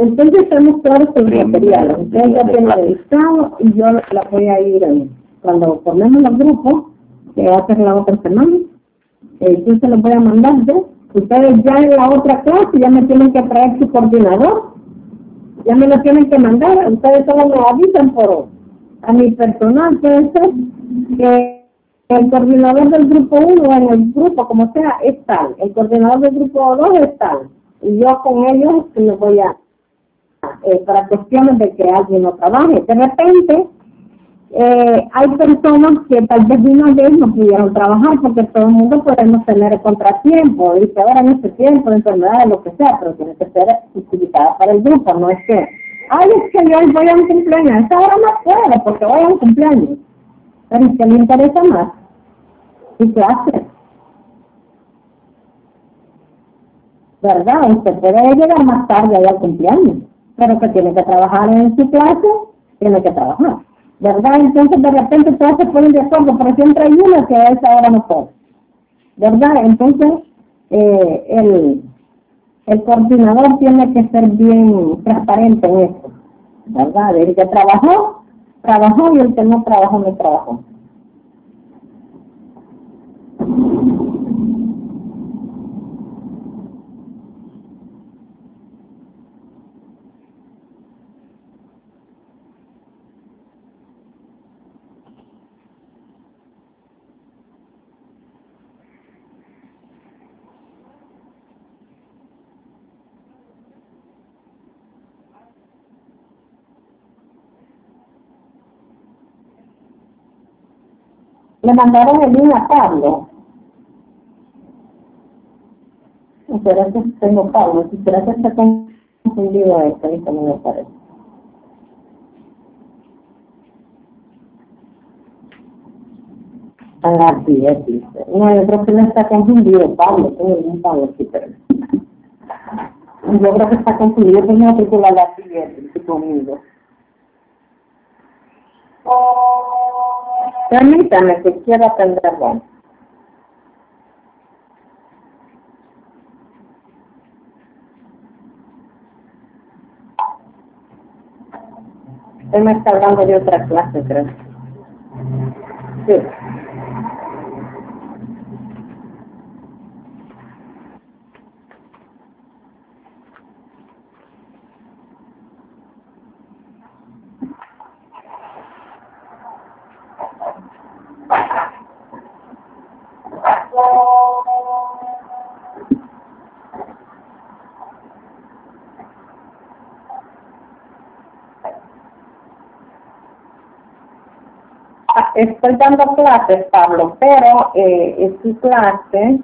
Entonces estamos claros sobre el material. Ustedes ya tienen el listado y yo la voy a ir, cuando formemos los grupos, que va a ser la otra semana, eh, yo se los voy a mandar Ustedes ya en la otra clase ya me tienen que traer su coordinador, ya me lo tienen que mandar, ustedes solo me avisan por a mi personal, puede ser que el coordinador del grupo 1 en el grupo, como sea, es tal, el coordinador del grupo 2 es tal, y yo con ellos les voy a, eh, para cuestiones de que alguien no trabaje. De repente, eh, hay personas que tal vez de una vez no pudieron trabajar porque todo el mundo podemos tener contratiempo, y que ahora en este tiempo de enfermedades, lo que sea, pero tiene que ser utilizada para el grupo, no es que, ay, es que yo voy a un cumpleaños, esta hora no puedo porque voy a un cumpleaños, pero es que me interesa más, ¿y qué hace? ¿Verdad? Usted puede llegar más tarde al cumpleaños, pero que tiene que trabajar en su clase, tiene que trabajar. ¿verdad? Entonces de repente todos se ponen de acuerdo, pero siempre hay uno que a esa hora no puede, ¿verdad? Entonces eh, el, el coordinador tiene que ser bien transparente en eso, ¿verdad? El que trabajó, trabajó y el que no trabajó, no trabajó. Le mandaron el link a Pablo. Espera que tengo Pablo, será que está confundido esto, ahorita no me parece. Ah, sí, es. No, yo creo que no está confundido, Pablo, tengo un Pablo aquí, pero... Yo creo que está confundido con una película la siguiente, conmigo. Permítame que quiero atenderlo. Él me está hablando de otra clase, creo. Sí. Estoy dando clases, Pablo, pero eh, es su clase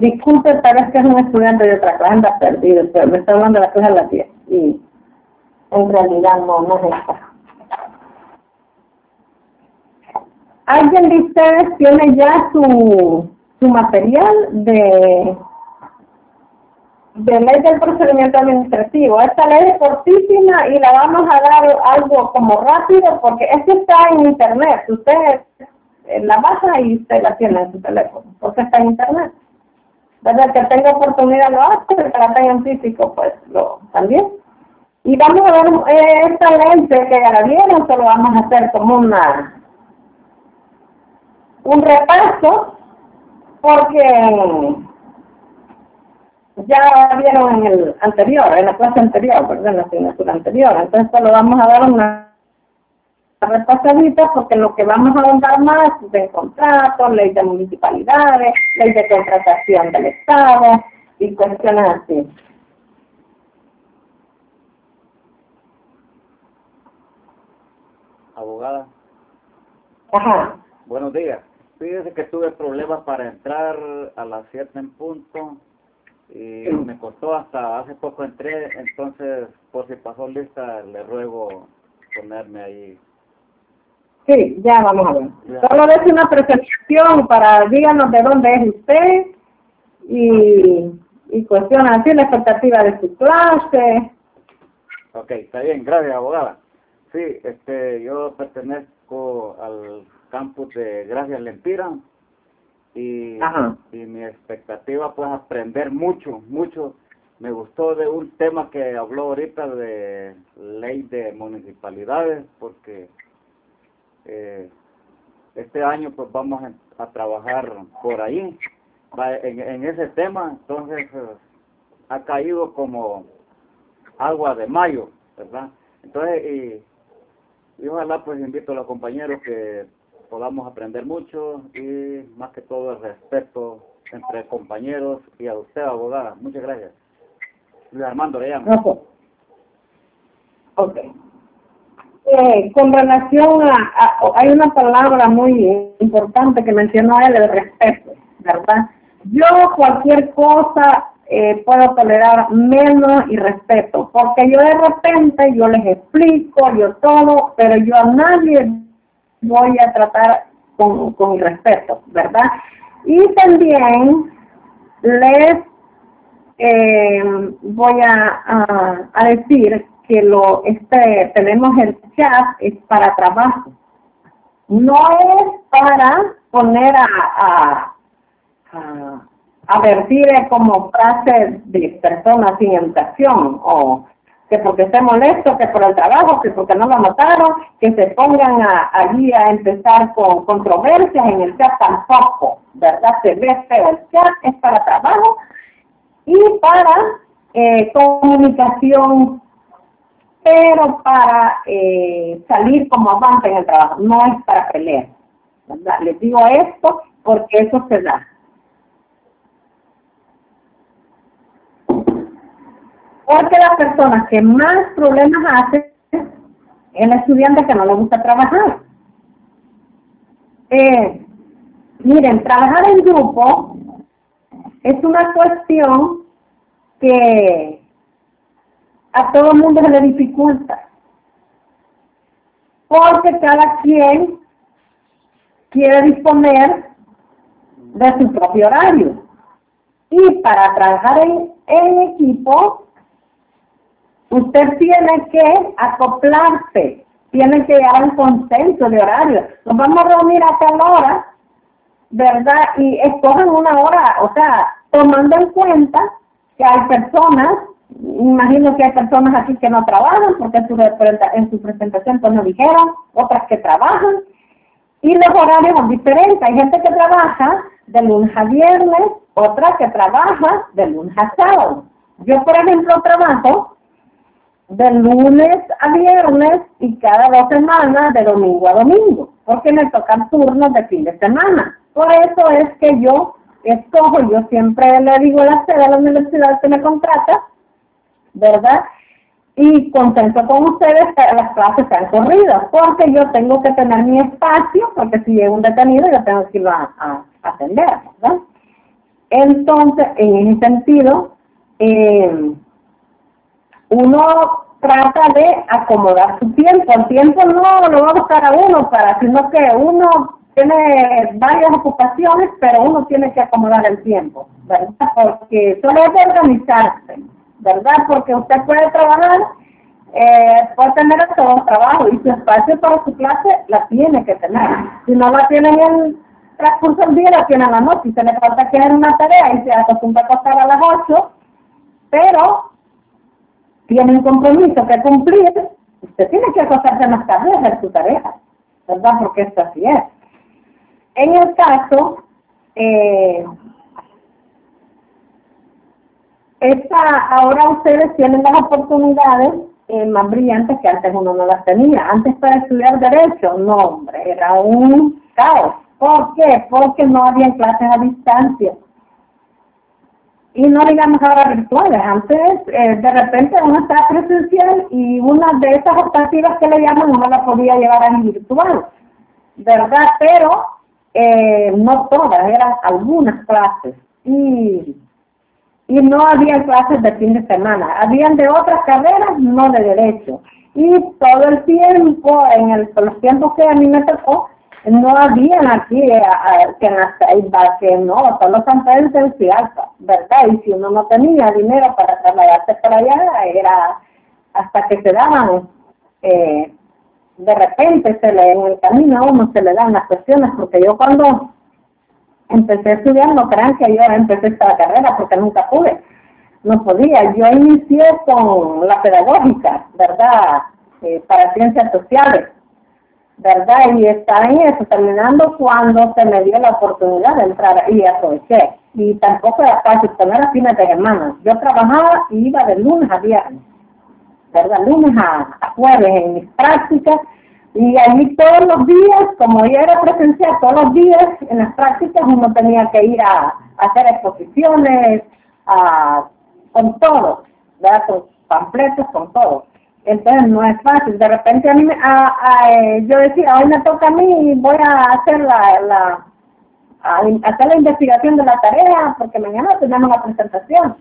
Disculpe, pero es que es un estudiante de otra clase, anda perdido, pero me está hablando la clase de la tía. Y en realidad no, no es esta. ¿Alguien de ustedes tiene ya su, su material de, de ley del procedimiento administrativo? Esta ley es cortísima y la vamos a dar algo como rápido porque esto está en internet. Usted la baja y usted la tiene en su teléfono, porque está en internet. ¿Verdad? Que tenga oportunidad lo hace, que la tenga en físico, pues lo también. Y vamos a ver eh, esta lente que ya la vieron, solo vamos a hacer como una un repaso porque ya vieron en el anterior, en la clase anterior, ¿verdad? En la asignatura anterior. Entonces, pues, lo vamos a dar una repasadita porque lo que vamos a ahondar más es en contratos, ley de municipalidades, ley de contratación del Estado y cuestiones así. Abogada. Ajá. Buenos días. Fíjese que tuve problemas para entrar a las 7 en punto y me costó hasta hace poco entré, entonces por si pasó lista le ruego ponerme ahí. Sí, ya vamos a ver. Solo es una presentación para díganos de dónde es usted y, y cuestiona así la expectativa de su clase. Ok, está bien, gracias abogada. Sí, este, yo pertenezco al campus de Gracias Lempira y, y mi expectativa pues aprender mucho, mucho. Me gustó de un tema que habló ahorita de ley de municipalidades porque eh, este año pues vamos a, trabajar por ahí en, en ese tema entonces ha caído como agua de mayo verdad entonces y y ojalá pues invito a los compañeros que podamos aprender mucho y más que todo el respeto entre compañeros y a usted, abogada. Muchas gracias. Luis Armando le llamo. Ok. Eh, con relación a, hay una palabra muy importante que mencionó él, el respeto, ¿verdad? Yo cualquier cosa eh, puedo tolerar menos y respeto, porque yo de repente yo les explico, yo todo, pero yo a nadie voy a tratar con, con respeto, ¿verdad? Y también les eh, voy a, a, decir que lo este tenemos el chat es para trabajo, no es para poner a, a advertir como frase de personas sin educación o que porque esté molesto, que por el trabajo, que porque no lo notaron, que se pongan a, allí a empezar con controversias en el chat tampoco, ¿verdad? Se ve feo. El chat es para trabajo y para eh, comunicación, pero para eh, salir como avance en el trabajo, no es para pelear. Les digo esto porque eso se da. Porque las personas que más problemas hacen es el estudiante que no le gusta trabajar. Eh, miren, trabajar en grupo es una cuestión que a todo mundo se le dificulta. Porque cada quien quiere disponer de su propio horario. Y para trabajar en, en equipo Usted tiene que acoplarse, tiene que llegar a un consenso de horario. Nos vamos a reunir a tal hora, ¿verdad? Y escogen una hora, o sea, tomando en cuenta que hay personas, imagino que hay personas aquí que no trabajan, porque en su, en su presentación pues no dijeron, otras que trabajan, y los horarios son diferentes. Hay gente que trabaja de lunes a viernes, otra que trabaja de lunes a sábado. Yo, por ejemplo, trabajo de lunes a viernes y cada dos semanas de domingo a domingo, porque me tocan turnos de fin de semana. Por eso es que yo escojo, yo siempre le digo a la sede de la universidad que me contrata, ¿verdad? Y contento con ustedes que las clases sean corridas, porque yo tengo que tener mi espacio, porque si llega un detenido yo tengo que ir a, a atender, ¿verdad? Entonces, en ese sentido, eh, uno trata de acomodar su tiempo. El tiempo no lo va a buscar a uno para, sino que uno tiene varias ocupaciones, pero uno tiene que acomodar el tiempo, ¿verdad? Porque solo es de organizarse, ¿verdad? Porque usted puede trabajar, eh, puede tener todo el trabajo y su espacio para su clase la tiene que tener. Si no la tiene en el transcurso del día, la tiene en la noche. Si se le falta que hacer una tarea y se acostumbra a acostar a las 8, pero tiene un compromiso que cumplir, usted tiene que acostarse más tarde a hacer su tarea, ¿verdad? Porque esto así es. En el caso eh, esta, ahora ustedes tienen las oportunidades eh, más brillantes que antes uno no las tenía. Antes para estudiar Derecho, no hombre, era un caos. ¿Por qué? Porque no había clases a distancia. Y no digamos ahora virtuales. Antes, eh, de repente, uno estaba presencial y una de esas optativas que le llaman uno la podía llevar a virtual. ¿Verdad? Pero eh, no todas, eran algunas clases. Y y no había clases de fin de semana, habían de otras carreras, no de derecho. Y todo el tiempo, en el, los tiempos que a mí me tocó, no habían aquí eh, que en la que no, solo San Pedro y Alta, ¿verdad? Y si uno no tenía dinero para trasladarse para allá, era hasta que se daban, eh, de repente se le, en el camino a uno se le dan las cuestiones, porque yo cuando empecé a estudiar, no crean que yo empecé esta carrera porque nunca pude, no podía. Yo inicié con la pedagógica, ¿verdad? Eh, para ciencias sociales, ¿verdad? Y estaba en eso, terminando cuando se me dio la oportunidad de entrar y aproveché. Y tampoco era fácil poner a fines de semana. Yo trabajaba y iba de lunes a viernes, ¿verdad? Lunes a, a jueves en mis prácticas y allí todos los días, como yo era presencial, todos los días en las prácticas uno tenía que ir a, hacer exposiciones, a, con todo, ¿verdad? con pampletos, con todo. Entonces no es fácil. De repente a mí, a, a, eh, yo decía, hoy me toca a mí voy a hacer la, la a hacer la investigación de la tarea porque mañana tenemos la presentación.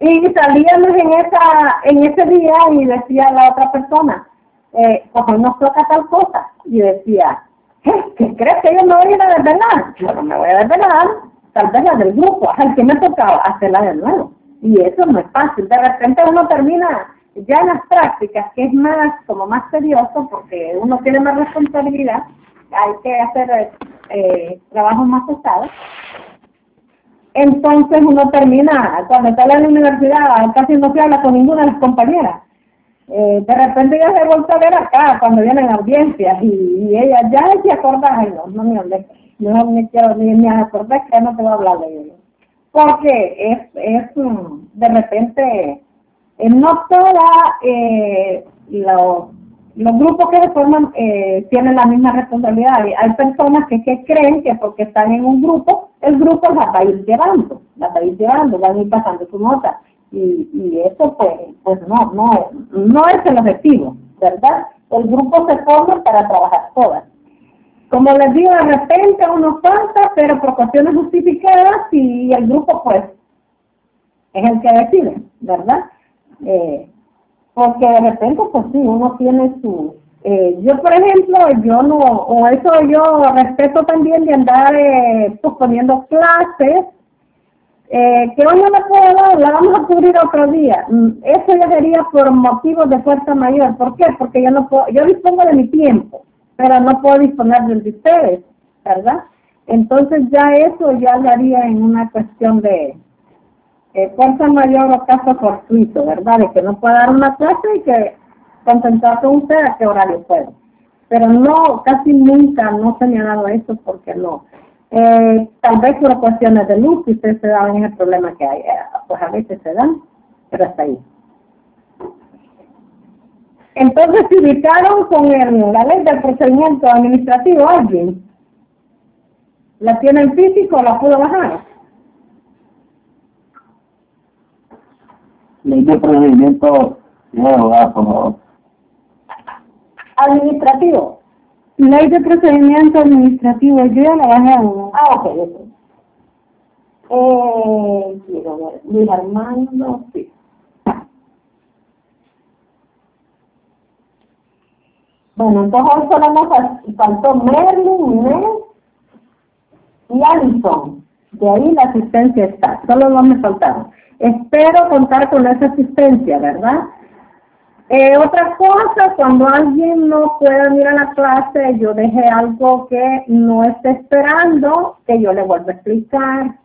Y salíamos en esa en ese día y decía la otra persona, eh, pues toca tal cosa. Y decía, ¿qué? ¿Qué crees que yo me voy a ir a desvelar? Yo no me voy a desvelar, tal vez la del grupo, al que me tocaba hacerla de nuevo. Y eso no es fácil. De repente uno termina ya en las prácticas, que es más, como más serioso, porque uno tiene más responsabilidad, hay que hacer eh, trabajos más pesados. Entonces uno termina, cuando está en la universidad, casi no se habla con ninguna de las compañeras eh, de repente ya se vuelto a ver acá cuando vienen audiencias y, ella ya se acorda, ay no, no me hablé, no me quiero ni me acordé que no te voy a hablar de ello. Porque es, es de repente, eh, no toda eh, los, los grupos que se forman eh, tienen la misma responsabilidad. Hay personas que, que creen que porque están en un grupo, el grupo las va a ir llevando, las va a ir llevando, van a ir pasando su nota y, y eso pues, pues no, no, no es el objetivo, ¿verdad? El grupo se forma para trabajar todas. Como les digo, de repente uno falta, pero por cuestiones justificadas y el grupo pues es el que decide, ¿verdad? Eh, porque de repente pues sí, uno tiene su... Eh, yo por ejemplo, yo no, o eso yo respeto también de andar eh, pues, poniendo clases eh, que hoy no me puedo dar, la vamos a cubrir otro día. Mm, eso ya sería por motivos de fuerza mayor. ¿Por qué? Porque yo no puedo, yo dispongo de mi tiempo, pero no puedo disponer del de ustedes, ¿verdad? Entonces ya eso ya lo haría en una cuestión de eh, fuerza mayor o caso fortuito, ¿verdad? De que no pueda dar una clase y que concentrar con usted a qué horario puede. Pero no, casi nunca no se me ha dado eso porque no. Eh, tal vez por cuestiones de luz, si ustedes se daban ese problema que hay, eh, pues a veces se dan, pero hasta ahí. Entonces, si ubicaron con el, la ley del procedimiento administrativo alguien, ¿la tiene en físico o la pudo bajar? Ley de procedimiento, no, Administrativo. Ley de procedimiento administrativo, yo ya la bajé a uno. Ah, ok, ok. Eh, quiero ver, Luis Armando, sí. Bueno, entonces solo nos faltó Merlin, Inés y Alison. De ahí la asistencia está, solo no me faltaron. Espero contar con esa asistencia, ¿verdad? Eh, otra cosa, cuando alguien no puede venir a la clase, yo dejé algo que no esté esperando, que yo le vuelva a explicar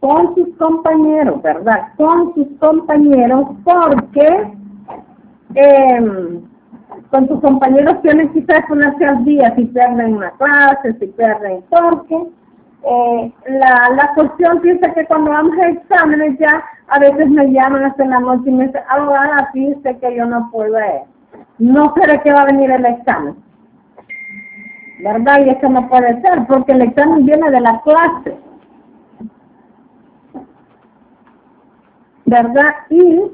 con sus compañeros, ¿verdad? Con sus compañeros, porque eh, con sus compañeros tienen que ponerse al día si pierden una clase, si pierden porque eh, la, la cuestión piensa que cuando vamos a exámenes ya, a veces me llaman hasta la noche y me dicen, abogada, fíjese que yo no puedo ir. No sé qué va a venir el examen. ¿Verdad? Y eso no puede ser, porque el examen viene de la clase. ¿Verdad? Y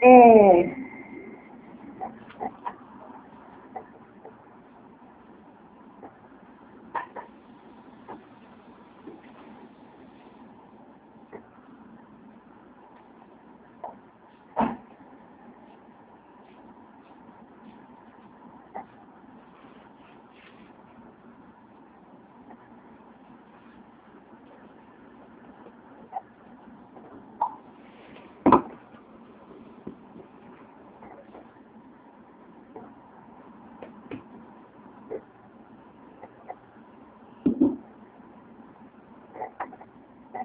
eh,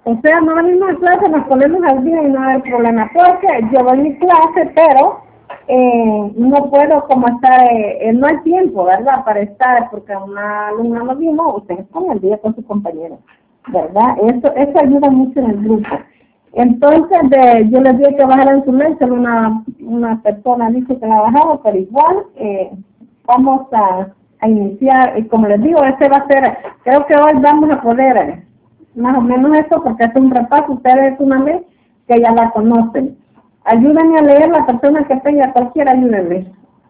O sea, no venimos a clase, nos ponemos al día y no hay problema. Porque yo voy a mi clase, pero eh, no puedo como estar, eh, no hay tiempo, ¿verdad? Para estar, porque una alumna lo mismo, ustedes ponen al día con sus compañeros, ¿verdad? Eso, eso ayuda mucho en el grupo. Entonces, de, yo les dije que bajaran su ley, solo una, una persona dijo que la bajaba, pero igual eh, vamos a, a iniciar, y como les digo, ese va a ser, creo que hoy vamos a poder más o menos eso, porque es un repaso, ustedes es una ley que ya la conocen. Ayúdenme a leer la persona que tenga cualquiera, ayúdenme.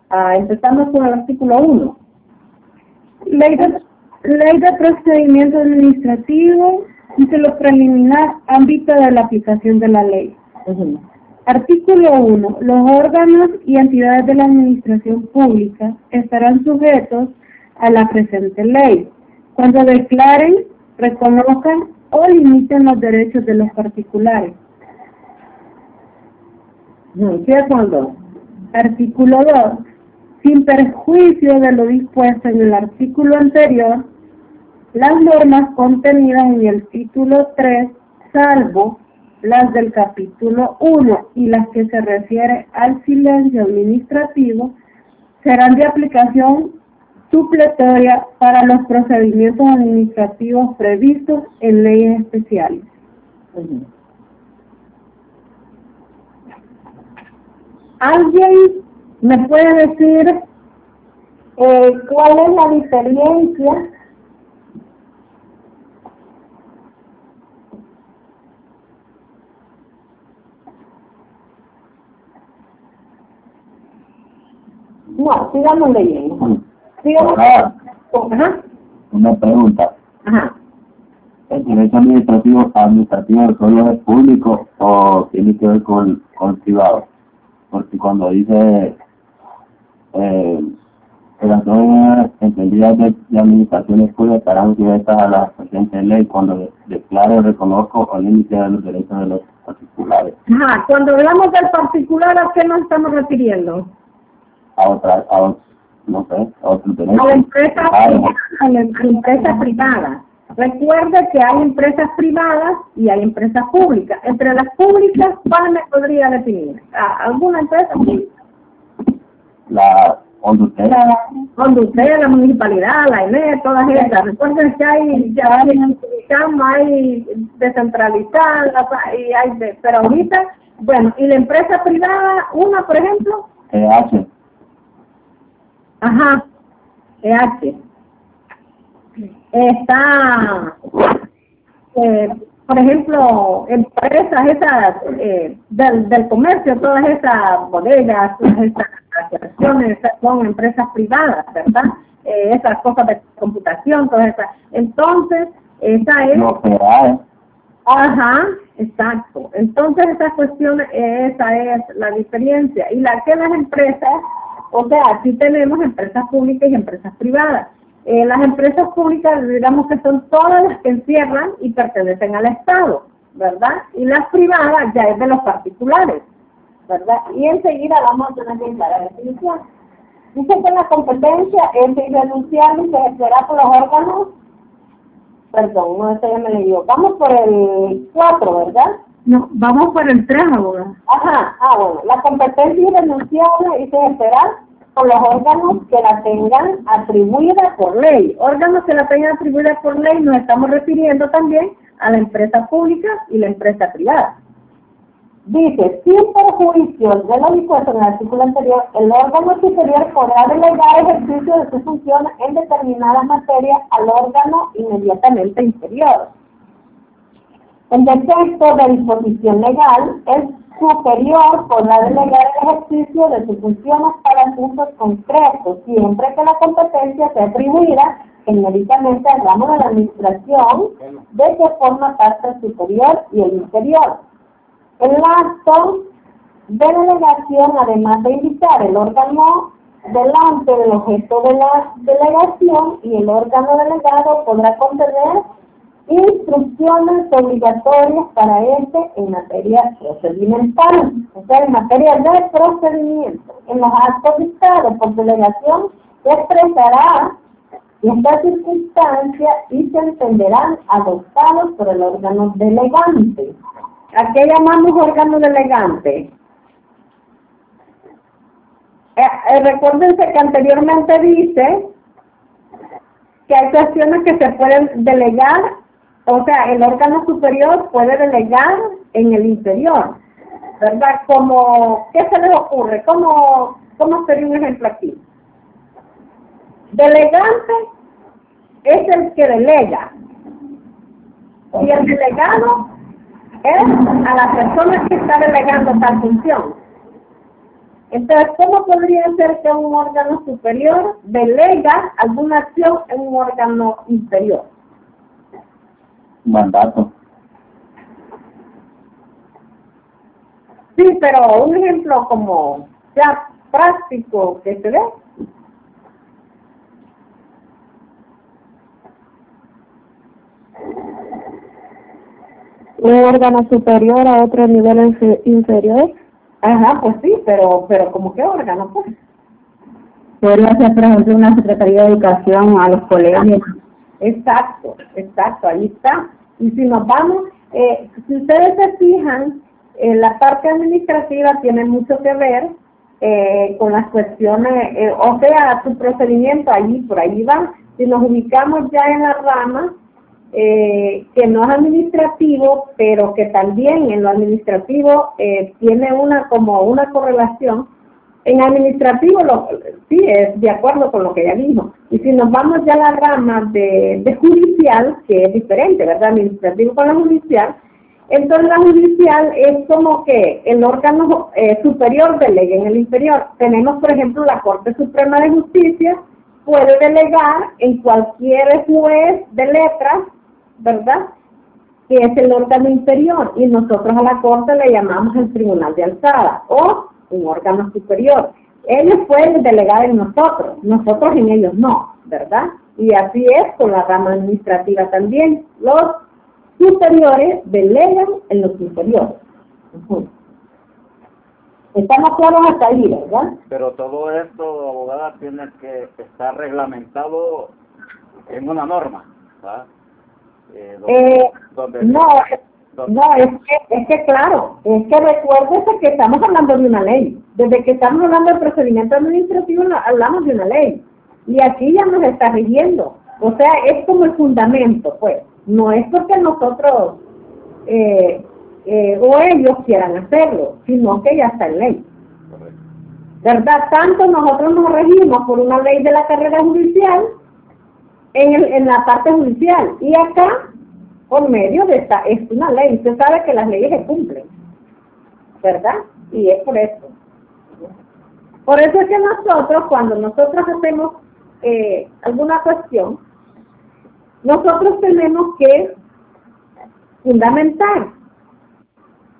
Ah, empezamos con el artículo 1. Ley de, ley de procedimiento administrativo, dice lo preliminar, ámbito de la aplicación de la ley. Artículo 1. Los órganos y entidades de la administración pública estarán sujetos a la presente ley cuando declaren, reconozcan o limiten los derechos de los particulares. ¿Qué cuando? Artículo 2. Sin perjuicio de lo dispuesto en el artículo anterior, las normas contenidas en el título 3, salvo las del capítulo 1 y las que se refiere al silencio administrativo, serán de aplicación supletoria para los procedimientos administrativos previstos en leyes especiales. ¿Alguien me puede decir eh, cuál es la diferencia No, sigamos leyendo. Ajá. Una pregunta. Ajá. ¿El derecho administrativo, administrativo solo es público o tiene que ver con, con privado? Porque cuando dice eh, que las normas entendidas de, de administraciones públicas estarán sujetas a la presente ley cuando declare, reconozco o límite de los derechos de los particulares. Ajá, cuando hablamos del particular, ¿a qué nos estamos refiriendo? A otra, a, ot- no sé, a otros derechos. A la empresa, Ah, privada, a la empresa privada. Recuerde que hay empresas privadas y hay empresas públicas. Entre las públicas, ¿cuál me podría definir? ¿A- ¿Alguna empresa? Sí. La, usted, la municipalidad, la ENE, todas esas. Recuerden que hay, ya hay, hay descentralizadas y hay de, pero ahorita, bueno, y la empresa privada, una por ejemplo, EH, Ajá, EH. Está, eh, por ejemplo, empresas esas eh, del, del comercio, todas esas bodegas, todas esas asociaciones, son empresas privadas, ¿verdad? Eh, esas cosas de computación, todas esas. Entonces, esa es... Ajá, exacto. Entonces esa cuestión, esa es la diferencia. Y la que las empresas, o sea, aquí tenemos empresas públicas y empresas privadas. Eh, las empresas públicas, digamos que son todas las que encierran y pertenecen al Estado, ¿verdad? Y las privadas ya es de los particulares, ¿verdad? Y enseguida vamos a tener que la definición. Dice que la competencia es irrenunciable y se ejercerá por los órganos Perdón, no, ese ya me leí. Vamos por el 4, ¿verdad? No, vamos por el 3, abogada. Ajá, ah, bueno. La competencia irrenunciable y se ejercerá con los órganos que la tengan atribuida por ley. Órganos que la tengan atribuida por ley nos estamos refiriendo también a la empresa pública y la empresa privada. Dice, sin perjuicio de lo dispuesto en el artículo anterior, el órgano superior podrá delegar ejercicio de sus funciones en determinadas materias al órgano inmediatamente inferior. En defecto de disposición legal, el superior podrá delegar el ejercicio de sus funciones para asuntos concretos, siempre que la competencia sea atribuida genéricamente al ramo de la administración de que forma parte el superior y el inferior. El acto de delegación, además de indicar el órgano delante del objeto de la delegación y el órgano delegado podrá contener instrucciones obligatorias para este en materia procedimental, o sea, en materia de procedimiento. En los actos dictados por delegación se expresará esta circunstancia y se entenderán adoptados por el órgano delegante. ¿A qué llamamos órgano delegante? Eh, eh, recuérdense que anteriormente dice que hay cuestiones que se pueden delegar, o sea, el órgano superior puede delegar en el inferior, ¿verdad? Como, ¿qué se les ocurre? ¿Cómo, cómo sería un ejemplo aquí? Delegante es el que delega. Y el delegado es a la persona que está delegando tal función. Entonces, ¿cómo podría ser que un órgano superior delega alguna acción en un órgano inferior? Mandato. Sí, pero un ejemplo como ya práctico que se ve un órgano superior a otro nivel inferior. Ajá, pues sí, pero, pero ¿como qué órgano? Pues? Podría ser, por ejemplo, una Secretaría de Educación a los colegios. Exacto, exacto, ahí está. Y si nos vamos, eh, si ustedes se fijan, eh, la parte administrativa tiene mucho que ver eh, con las cuestiones, o sea, su procedimiento allí, por ahí va. Si nos ubicamos ya en la rama, que no es administrativo, pero que también en lo administrativo tiene una como una correlación. En administrativo lo, sí es de acuerdo con lo que ella dijo. Y si nos vamos ya a la rama de, de judicial, que es diferente, ¿verdad? Administrativo con la judicial, entonces la judicial es como que el órgano eh, superior delegue en el inferior. Tenemos, por ejemplo, la Corte Suprema de Justicia, puede delegar en cualquier juez de letras ¿verdad? Que es el órgano inferior y nosotros a la Corte le llamamos el Tribunal de Alzada o un órgano superior. Ellos pueden delegar en nosotros, nosotros en ellos no, ¿verdad? Y así es con la rama administrativa también. Los superiores delegan en los inferiores. Estamos claros hasta ahí, ¿verdad? Pero todo esto, abogada, tiene que estar reglamentado en una norma, ¿verdad? Eh, eh no, no es, que, es que claro, es que recuérdese que estamos hablando de una ley. Desde que estamos hablando del procedimiento administrativo hablamos de una ley. Y aquí ya nos está rigiendo. O sea, es como el fundamento, pues. No es porque nosotros eh, eh, o ellos quieran hacerlo, sino que ya está en ley. ¿Verdad? Tanto nosotros nos regimos por una ley de la carrera judicial en, el, en la parte judicial. Y acá, por medio de esta, es una ley. Usted sabe que las leyes se cumplen, ¿verdad? Y es por eso. Por eso es que nosotros, cuando nosotros hacemos eh, alguna cuestión, nosotros tenemos que fundamentar.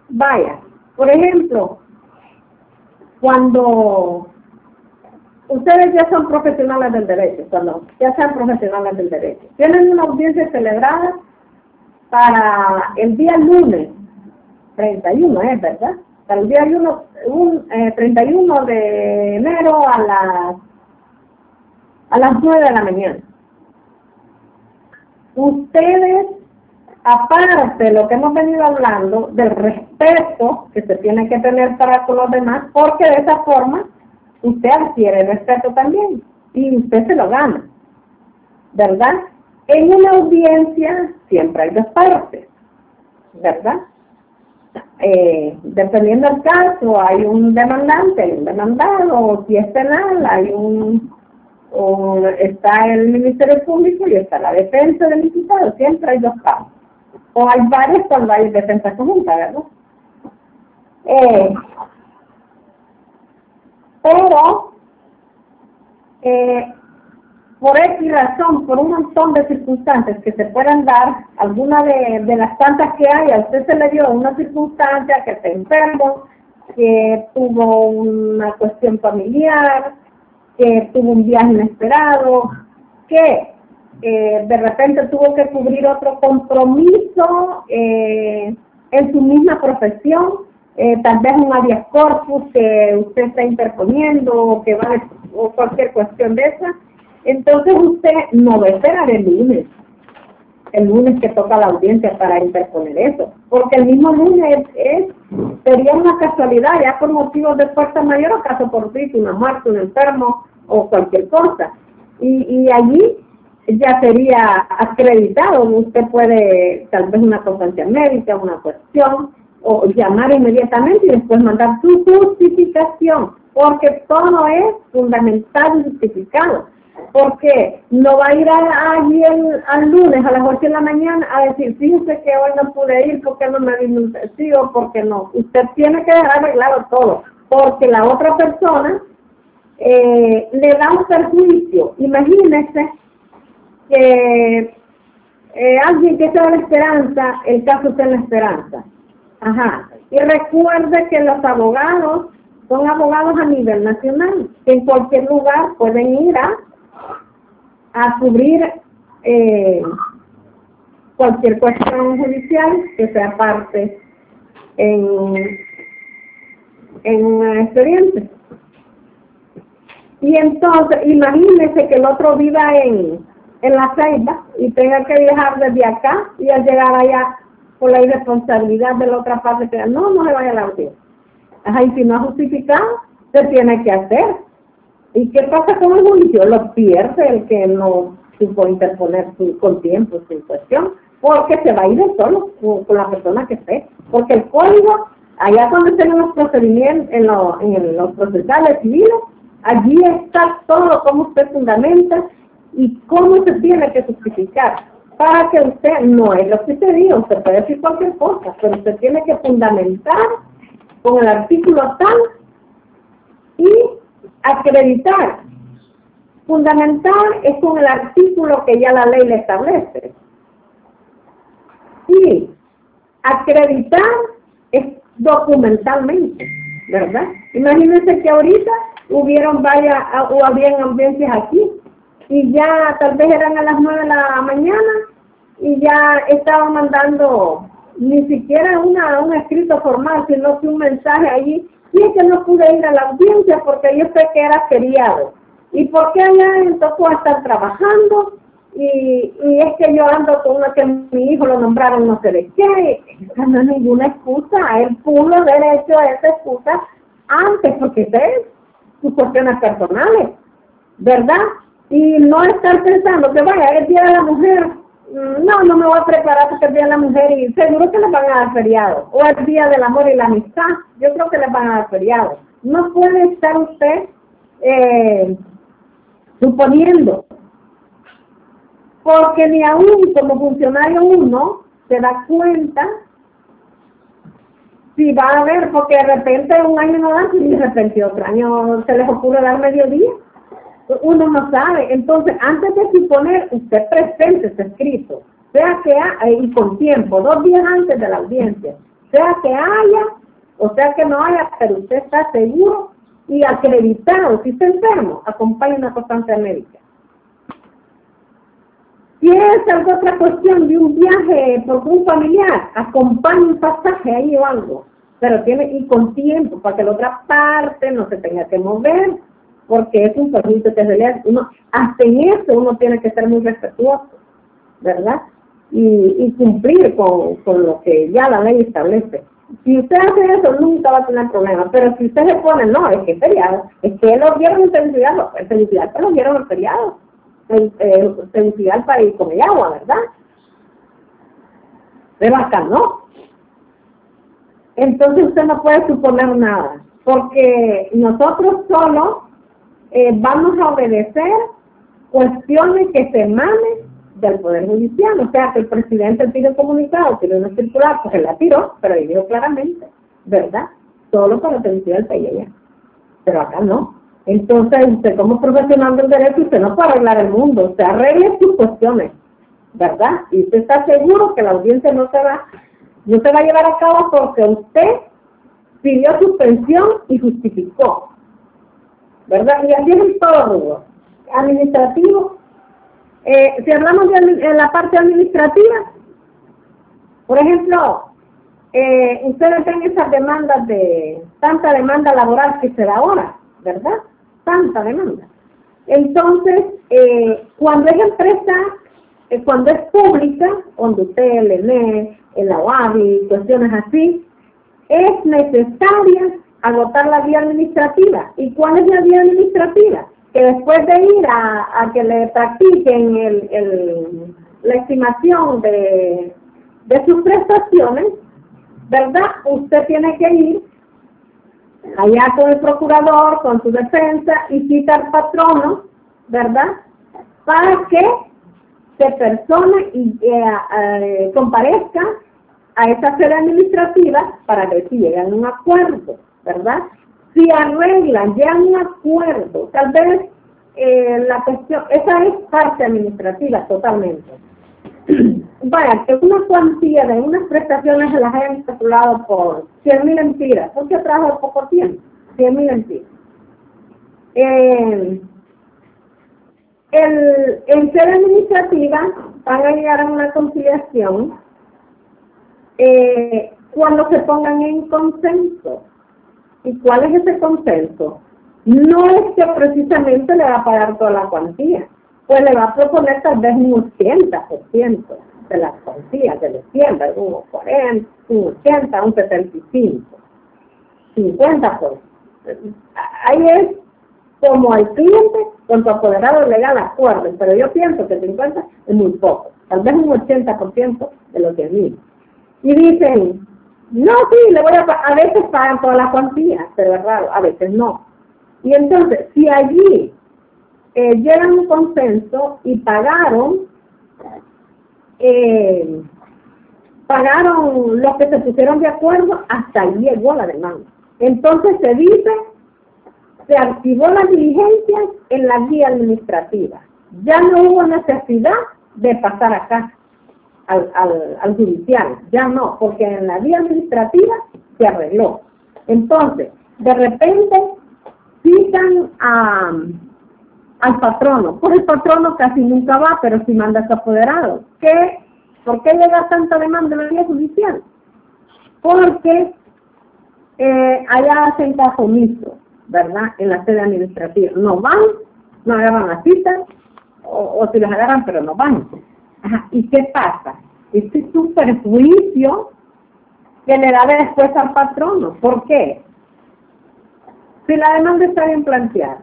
Vaya, por ejemplo, cuando ustedes ya son profesionales del derecho, cuando ya sean profesionales del derecho. Tienen una audiencia celebrada para el día lunes 31, ¿es verdad? Para el día 1, un, 31 eh, de enero a las, a las 9 de la mañana. Ustedes, aparte de lo que hemos venido hablando, del respeto que se tiene que tener para con los demás, porque de esa forma usted adquiere respeto también y usted se lo gana, ¿verdad? En una audiencia siempre hay dos partes, ¿verdad? Eh, dependiendo del caso, hay un demandante, hay un demandado, o si es penal, hay un, o está el Ministerio Público y está la defensa del imputado, siempre hay dos casos. O hay varios cuando hay defensa conjunta, ¿verdad? Eh, pero, eh, por X razón, por un montón de circunstancias que se puedan dar, alguna de, las tantas que hay, a usted se le dio una circunstancia que se enfermo, que tuvo una cuestión familiar, que tuvo un viaje inesperado, que eh, de repente tuvo que cubrir otro compromiso eh, en su misma profesión, eh, tal vez un habeas corpus que usted está interponiendo o que va o cualquier cuestión de esa, entonces usted no va esperar el lunes, el lunes que toca la audiencia para interponer eso, porque el mismo lunes es, sería una casualidad ya por motivos de fuerza mayor o caso por sí, una muerte, un enfermo o cualquier cosa. Y, y allí ya sería acreditado, usted puede tal vez una constancia médica, una cuestión, o llamar inmediatamente y después mandar su justificación, porque todo es fundamental y justificado. Porque no va a ir allí al lunes a las 8 de la mañana a decir, fíjese que hoy no pude ir porque no me vino un testigo, porque no. Usted tiene que dejar arreglado todo, porque la otra persona eh, le da un perjuicio. Imagínese que eh, alguien que está en la esperanza, el caso está en la esperanza Ajá. Y recuerde que los abogados son abogados a nivel nacional, que en cualquier lugar pueden ir a, a cubrir eh, cualquier cuestión judicial que sea parte en, en un expediente. Y entonces, imagínese que el otro viva en, en la Ceiba y tenga que viajar desde acá y al llegar allá por la irresponsabilidad de la otra parte que no, no se vaya a la audiencia. Ajá, y si no ha justificado, se tiene que hacer. ¿Y qué pasa con el juicio? Lo pierde el que no supo interponer con tiempo su cuestión, porque se va a ir solo con, la persona que esté. Porque el código, allá cuando estén los procedimientos, en, en los procesales civiles, allí está todo cómo usted fundamenta y cómo se tiene que justificar para que usted, no es lo que usted diga, usted puede decir cualquier cosa, pero usted tiene que fundamentar con el artículo tal y acreditar. Fundamentar es con el artículo que ya la ley le establece. Y acreditar es documentalmente, ¿verdad? Imagínense que ahorita hubieron varias, o habían audiencias aquí, y ya tal vez eran a las nueve de la mañana y ya estaba mandando ni siquiera una, un escrito formal, sino que un mensaje allí, y es que no pude ir a la audiencia porque yo sé que era feriado. ¿Y por qué allá en tocó estar trabajando? Y, y es que yo ando con una que mi hijo lo nombraron no sé de qué. Esa no es ninguna excusa. Él pudo haber hecho esa excusa antes, porque es sus cuestiones personales, ¿verdad? y no estar pensando que vaya, es Día de la Mujer, no, no me voy a preparar porque es Día de la Mujer y seguro que les van a dar feriado, o es Día del Amor y la Amistad, yo creo que les van a dar feriado. No puede estar usted eh, suponiendo, porque ni aún como funcionario uno se da cuenta si va a haber, porque de repente un año no da y de repente otro año se les ocurre dar mediodía uno no sabe. Entonces, antes de suponer, usted presente ese escrito, sea que haya, y con tiempo, dos días antes de la audiencia, sea que haya o sea que no haya, pero usted está seguro y acreditado. Si está enfermo, acompañe una constancia médica. Si es otra cuestión de un viaje por un familiar, acompañe un pasaje ahí o algo. Pero tiene, y con tiempo, para que la otra parte no se tenga que mover porque es un perjuicio que realidad uno, hasta en eso uno tiene que ser muy respetuoso, ¿verdad? Y, y cumplir con, con, lo que ya la ley establece. Si usted hace eso, nunca va a tener problemas. Pero si usted se pone, no, es que es feriado, es que lo vieron en felicidad, el felicidad que lo vieron en feriado. El, el, felicidad para ir con el agua, ¿verdad? Pero acá no. Entonces usted no puede suponer nada, porque nosotros solo eh, vamos a obedecer cuestiones que se emanen del Poder Judicial. O sea, que el presidente pide comunicado, tiene una circular, pues él la tiró, pero ahí dijo claramente, ¿verdad? Solo para felicidad del PIA. Pero acá no. Entonces, usted como profesional del derecho, usted no puede arreglar el mundo, usted arregle sus cuestiones, ¿verdad? Y usted está seguro que la audiencia no se va, no se va a llevar a cabo porque usted pidió suspensión y justificó, ¿verdad? Y así es todo. Administrativo, eh, si hablamos de la parte administrativa, por ejemplo, eh, ustedes ven esas demandas de tanta demanda laboral que se da ahora, ¿verdad? Tanta demanda. Entonces, eh, cuando es empresa, eh, cuando es pública, cuando usted le lee en la UABI, cuestiones así, es necesaria agotar la vía administrativa. ¿Y cuál es la vía administrativa? que después de ir a, que le practiquen el, la estimación de, de sus prestaciones, ¿verdad? Usted tiene que ir allá con el procurador, con su defensa y citar patrono, ¿verdad? Para que se persone y eh, eh, comparezca a esa sede administrativa para ver si llegan a un acuerdo, ¿verdad? si arreglan, llegan un acuerdo, tal vez eh, la cuestión, esa es parte administrativa totalmente. Vaya, que una cuantía de unas prestaciones se las hayan calculado por 100 mil porque trabajo poco tiempo, 100 mil empiras. Eh, el, en sede administrativa van a llegar a una conciliación eh, cuando se pongan en consenso ¿Y cuál es ese consenso? No es que precisamente le va a pagar toda la cuantía, pues le va a proponer tal vez un 80% de las cuantías de tiendas, un 40, un 80, un 75, 50 por. Ahí es como al cliente con su apoderado legal acuerdo, pero yo pienso que 50 es muy poco, tal vez un 80% de lo que Y dicen, no, sí, le voy a a veces pagan toda la cuantía, pero es raro, a veces no. Y entonces, si allí eh, llegan un consenso y pagaron, eh, pagaron los que se pusieron de acuerdo, hasta ahí llegó la demanda. Entonces se dice, se activó la diligencia en la guía administrativa. Ya no hubo necesidad de pasar acá al, al, al judicial, ya no, porque en la vía administrativa se arregló. Entonces, de repente citan a, al patrono, pues el patrono casi nunca va, pero si manda a su apoderado. ¿Qué? ¿Por qué llega tanta demanda en la vía judicial? Porque eh, allá hacen caso ¿verdad? En la sede administrativa. No van, no agarran la cita, o, o si las agarran, pero no van. ¿Y qué pasa? Este es un perjuicio que le da después al patrono. ¿Por qué? Si la demanda está bien planteada,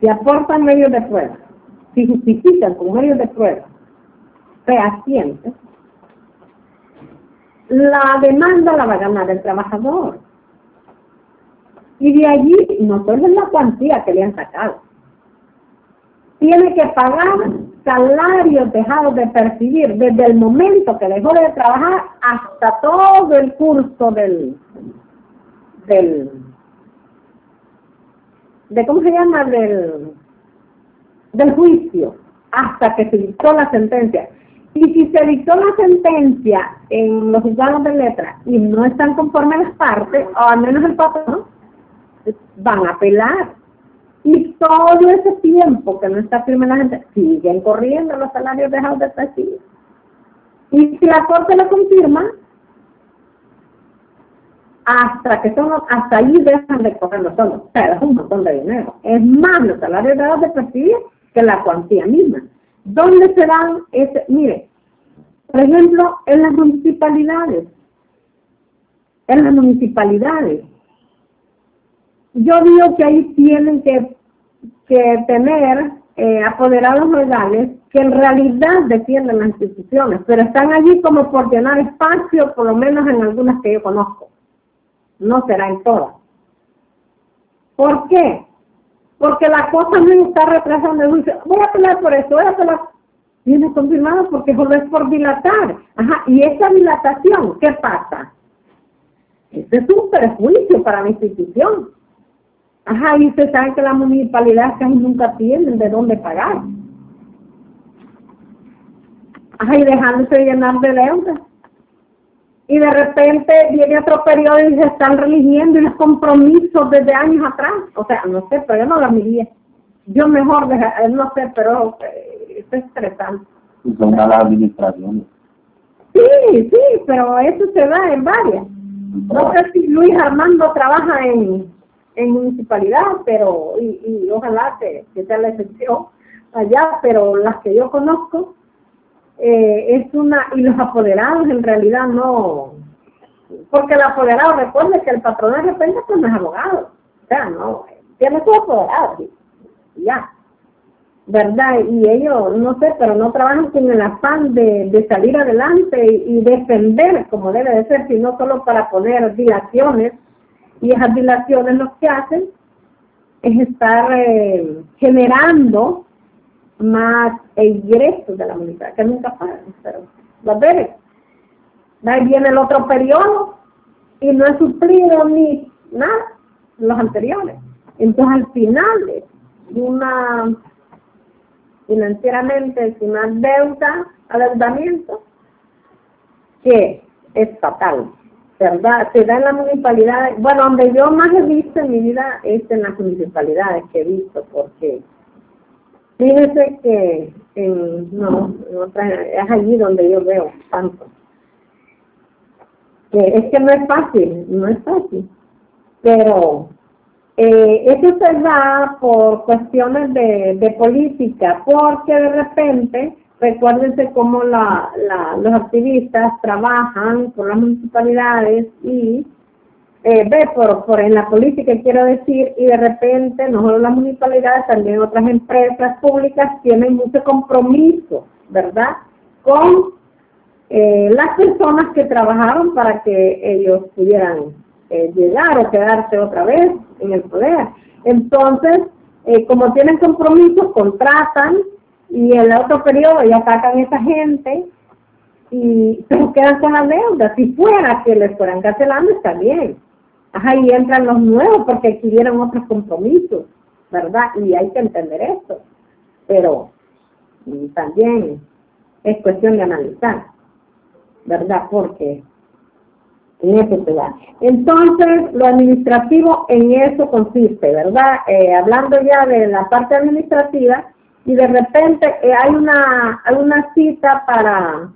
si aportan medios de prueba, si justifican con medios de prueba fehacientes, la demanda la va a ganar el trabajador. Y de allí no solo es la cuantía que le han sacado, tiene que pagar salarios dejados de percibir desde el momento que dejó de trabajar hasta todo el curso del, del de cómo se llama del del juicio hasta que se dictó la sentencia. Y si se dictó la sentencia en los juzgados de letra y no están conformes las partes o al menos el patrón van a apelar y todo ese tiempo que no está firme la gente, siguen corriendo los salarios dejados de percibir. Y si la corte lo confirma, hasta que son, hasta ahí dejan de correr los solos. Pero es un montón de dinero. Es más los salarios dejados de percibir que la cuantía misma. ¿Dónde se dan ese? Mire, por ejemplo, en las municipalidades, en las municipalidades. Yo digo que ahí tienen que, tener eh, apoderados legales que en realidad defienden las instituciones, pero están allí como por llenar espacio, por lo menos en algunas que yo conozco. No será en todas. ¿Por qué? Porque la cosa no está retrasando. Voy a pelear por eso, voy a pelear. Viene confirmado porque solo es por dilatar. Ajá, y esa dilatación, ¿qué pasa? Ese es un perjuicio para la institución. Ajá, y usted sabe que la municipalidad casi nunca tienen de dónde pagar. Ajá, y dejándose llenar de deuda. Y de repente viene otro periodo y se están religiendo y los compromisos desde años atrás. O sea, no sé, pero yo no la miré. Yo mejor, no sé, pero eh, es estresante. Y son las administraciones. Sí, sí, pero eso se da en varias. No sé si Luis Armando trabaja en, en municipalidad, pero, y, y ojalá que, que, sea la excepción allá, pero las que yo conozco, eh, es una, y los apoderados en realidad no, porque el apoderado, recuerde que el patrón de repente pues no es abogado, o sea, no, tiene su apoderado, ya, ¿verdad? Y ellos, no sé, pero no trabajan con el afán de, de salir adelante y, y defender como debe de ser, sino solo para poner dilaciones y esas dilaciones lo que hacen es estar eh, generando más ingresos de la municipalidad, que nunca pagan, pero las veces. Ahí viene el otro periodo y no es suplido ni nada los anteriores. Entonces al final una financieramente sin una deuda, adeudamiento, que es fatal. ¿Verdad? Se da en la municipalidad, bueno, donde yo más he visto en mi vida es en las municipalidades que he visto, porque fíjese que en, no, es allí donde yo veo tanto. Que es que no es fácil, no es fácil, pero eh, eso se da por cuestiones de, de política, porque de repente recuérdense cómo los activistas trabajan por las municipalidades y eh, ve por, en la política quiero decir y de repente no solo las municipalidades también otras empresas públicas tienen mucho compromiso verdad con eh, las personas que trabajaron para que ellos pudieran eh, llegar o quedarse otra vez en el poder. Entonces como tienen compromisos contratan y el otro periodo ya sacan esa gente y se quedan con la deuda. Si fuera que les fueran cancelando, está bien. Ajá, y entran los nuevos porque adquirieron otros compromisos, ¿verdad? Y hay que entender esto. Pero también es cuestión de analizar, ¿verdad? Porque en eso se da. Entonces, lo administrativo en eso consiste, ¿verdad? Eh, hablando ya de la parte administrativa, y de repente eh, hay una hay una cita para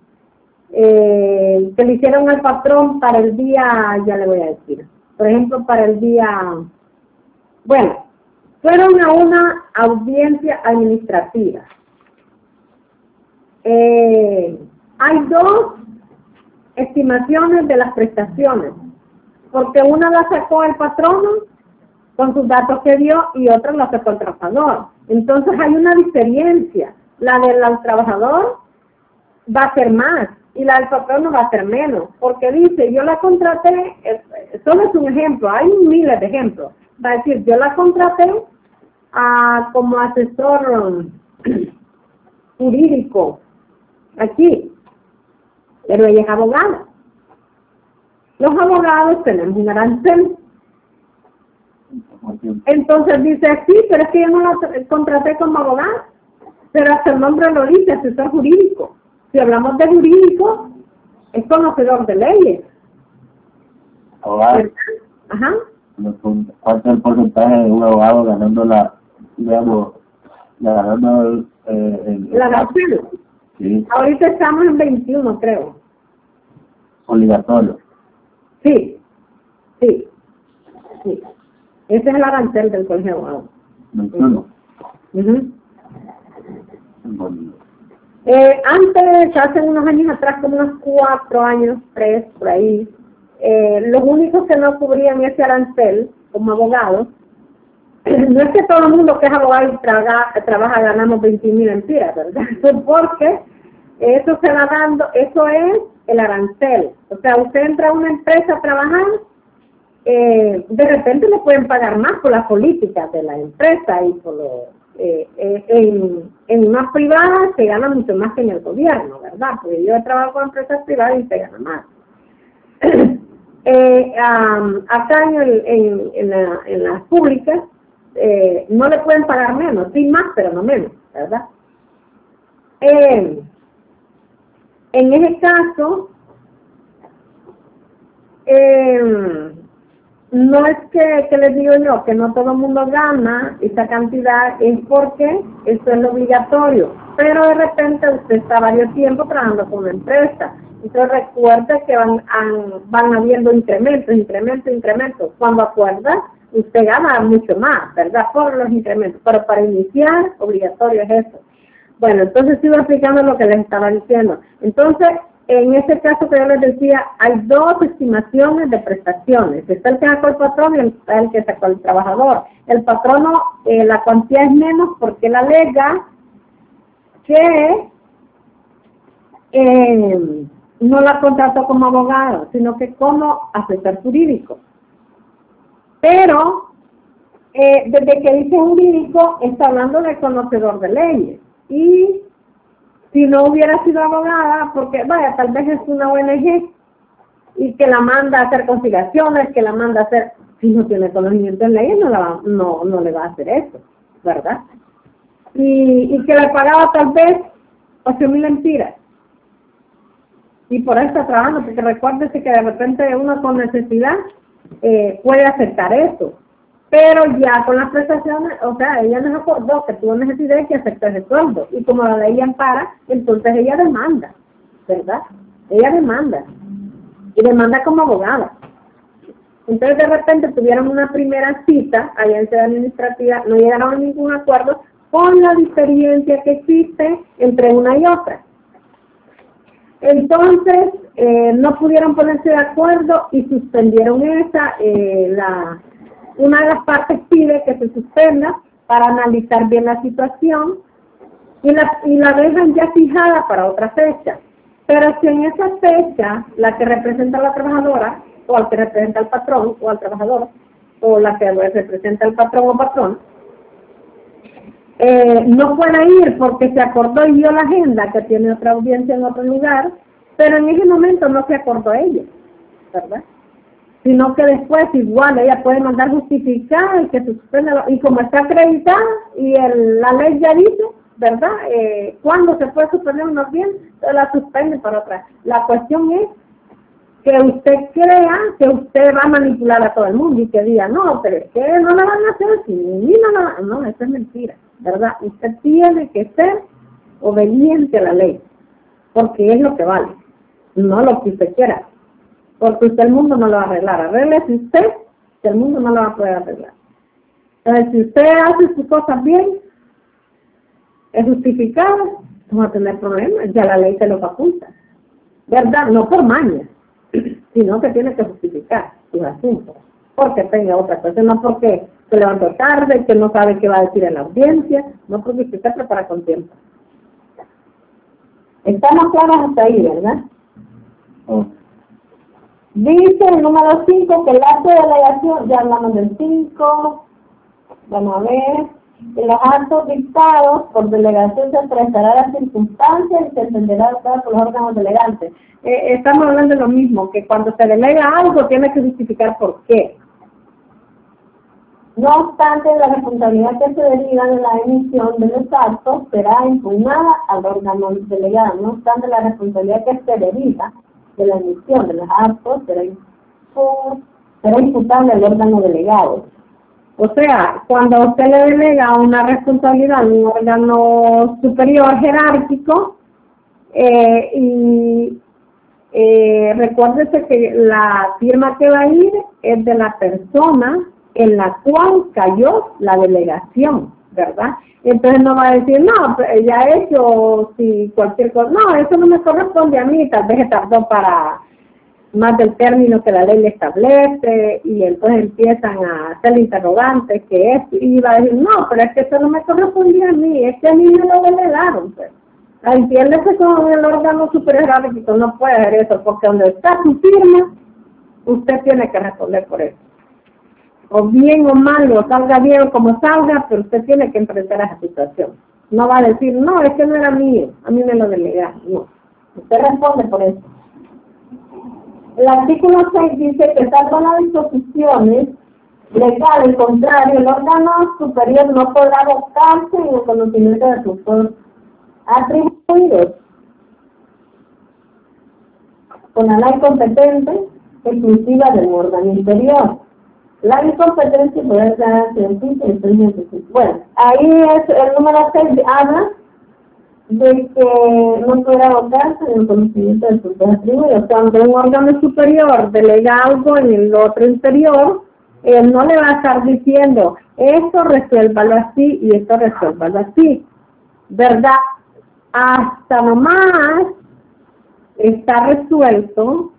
eh, que le hicieron al patrón para el día, ya le voy a decir, por ejemplo, para el día, bueno, fueron a una audiencia administrativa. Eh, hay dos estimaciones de las prestaciones, porque una la sacó el patrón con sus datos que dio y otra la sacó el trabajador. Entonces hay una diferencia. La del trabajador va a ser más y la del patrón va a ser menos. Porque dice, yo la contraté, solo es un ejemplo, hay miles de ejemplos. Va a decir, yo la contraté a, como asesor jurídico aquí, pero ella es abogada. Los abogados tenemos un arancel entonces dice, sí, pero es que yo no la contraté como abogado, pero hasta el nombre lo dice, asesor jurídico. Si hablamos de jurídico, es conocedor de leyes. Abogado. Ajá. ¿Cuánto es el porcentaje de un abogado ganando la, digamos, ganando eh, el, la Sí. Ahorita estamos en 21, creo. Obligatorio. Sí, sí, sí. Ese es el arancel del colegio de abogados. eh, antes, hace unos años atrás, como unos cuatro años, tres, por ahí, eh, los únicos que no cubrían ese arancel como abogados, no es que todo el mundo que es abogado y trabaja, trabaja ganamos 20 mil empiras, ¿verdad? Porque eso se va dando, eso es el arancel. O sea, usted entra a una empresa a trabajar, eh, de repente le pueden pagar más por las políticas de la empresa y por lo, eh, eh, en, en una privada se gana mucho más que en el gobierno, ¿verdad? Porque yo he trabajado con empresas privadas y se gana más. eh, acá en, el, en, la, en las públicas no le pueden pagar menos, sí más, pero no menos, ¿verdad? En ese caso, eh, no es que, les digo yo que no todo el mundo gana esa cantidad, es porque eso es obligatorio. Pero de repente usted está varios tiempo trabajando con una empresa. Entonces recuerde que van, van habiendo incrementos, incrementos, incrementos. Cuando acuerda, usted gana mucho más, ¿verdad? Por los incrementos. Pero para iniciar, obligatorio es eso. Bueno, entonces sigo explicando lo que les estaba diciendo. Entonces, en ese caso que yo les decía, hay dos estimaciones de prestaciones. Está el que sacó el patrón y el que sacó el trabajador. El patrono, eh, la cuantía es menos porque él alega que eh, no la contrató como abogado, sino que como asesor jurídico. Pero, eh, desde que dice jurídico, está hablando de conocedor de leyes. Y si no hubiera sido abogada, porque vaya, tal vez es una ONG y que la manda a hacer conciliaciones, que la manda a hacer, si no tiene conocimiento en leyes, no, la no, no le va a hacer eso, ¿verdad? Y, y que le pagaba tal vez ocho mil mentiras. Y por eso está trabajando, porque recuérdese que de repente uno con necesidad eh, puede aceptar eso. Pero ya con las prestaciones, o sea, ella nos acordó que tuvo necesidad de que aceptar ese sueldo. Y como la ley ampara, entonces ella demanda, ¿verdad? Ella demanda. Y demanda como abogada. Entonces de repente tuvieron una primera cita allá en sede administrativa, no llegaron a ningún acuerdo con la diferencia que existe entre una y otra. Entonces, eh, no pudieron ponerse de acuerdo y suspendieron esa, eh, la, una de las partes pide que se suspenda para analizar bien la situación y la, y la dejan ya fijada para otra fecha. Pero si en esa fecha la que representa a la trabajadora o al que representa al patrón o al trabajador o la que representa al patrón o patrón eh, no puede ir porque se acordó y vio la agenda que tiene otra audiencia en otro lugar, pero en ese momento no se acordó ella, ¿verdad? Sino que después igual ella puede mandar justificar y que suspenda, y como está acreditada y la ley ya dice, ¿verdad? Eh, cuando se puede suspender unos bien, la suspende para otra. La cuestión es que usted crea que usted va a manipular a todo el mundo y que diga, no, pero es que no la van a hacer así, no, no, eso es mentira, ¿verdad? Usted tiene que ser obediente a la ley, porque es lo que vale, no lo que usted quiera porque usted el mundo no lo va a arreglar. Arregle si usted, que el mundo no lo va a poder arreglar. Entonces, si usted hace sus cosas bien, es justificado, no va a tener problemas, ya la ley se lo faculta. ¿Verdad? No por maña, sino que tiene que justificar sus asuntos. Porque tenga otra cosa, no porque se levantó tarde, que no sabe qué va a decir en la audiencia, no porque usted se prepara con tiempo. Estamos claros hasta ahí, ¿verdad? Dice el número 5 que el acto de delegación, ya hablamos del 5, vamos a ver, en los actos dictados por delegación se prestará las circunstancias y se entenderá por los órganos delegantes. Eh, estamos hablando de lo mismo, que cuando se delega algo tiene que justificar por qué. No obstante, la responsabilidad que se deriva de la emisión de los actos será impugnada al órgano delegado. No obstante, la responsabilidad que se deriva de la emisión de los actos será, será imputable al órgano delegado. O sea, cuando usted le delega una responsabilidad a un órgano superior jerárquico, eh, y eh, recuérdese que la firma que va a ir es de la persona en la cual cayó la delegación, ¿verdad? Entonces no va a decir, no, ya he hecho si cualquier cosa, no, eso no me corresponde a mí, tal vez se tardó para, más del término que la ley le establece y entonces empiezan a hacer interrogantes que es y va a decir no pero es que eso no me correspondía a mí es que a mí me lo delegaron pues entiéndese con el órgano superior no puede hacer eso porque donde está su firma usted tiene que responder por eso o bien o mal o salga bien o como salga pero usted tiene que enfrentar esa situación. No va a decir no es que no era mío a mí me lo delegaron no. Usted responde por eso. El artículo 6 dice que salvo las disposiciones legales contrario, el órgano superior no podrá adoptarse en el conocimiento de sus atribuidos. Con la ley competente exclusiva del órgano inferior. La incompetencia puede ser científica Bueno, ahí es el número 6 habla de que no pueda votarse en el conocimiento de sus atributos. Cuando un órgano superior delega algo en el otro inferior, él no le va a estar diciendo, esto resuélvalo así y esto resuélvalo así. ¿Verdad? Hasta nomás está resuelto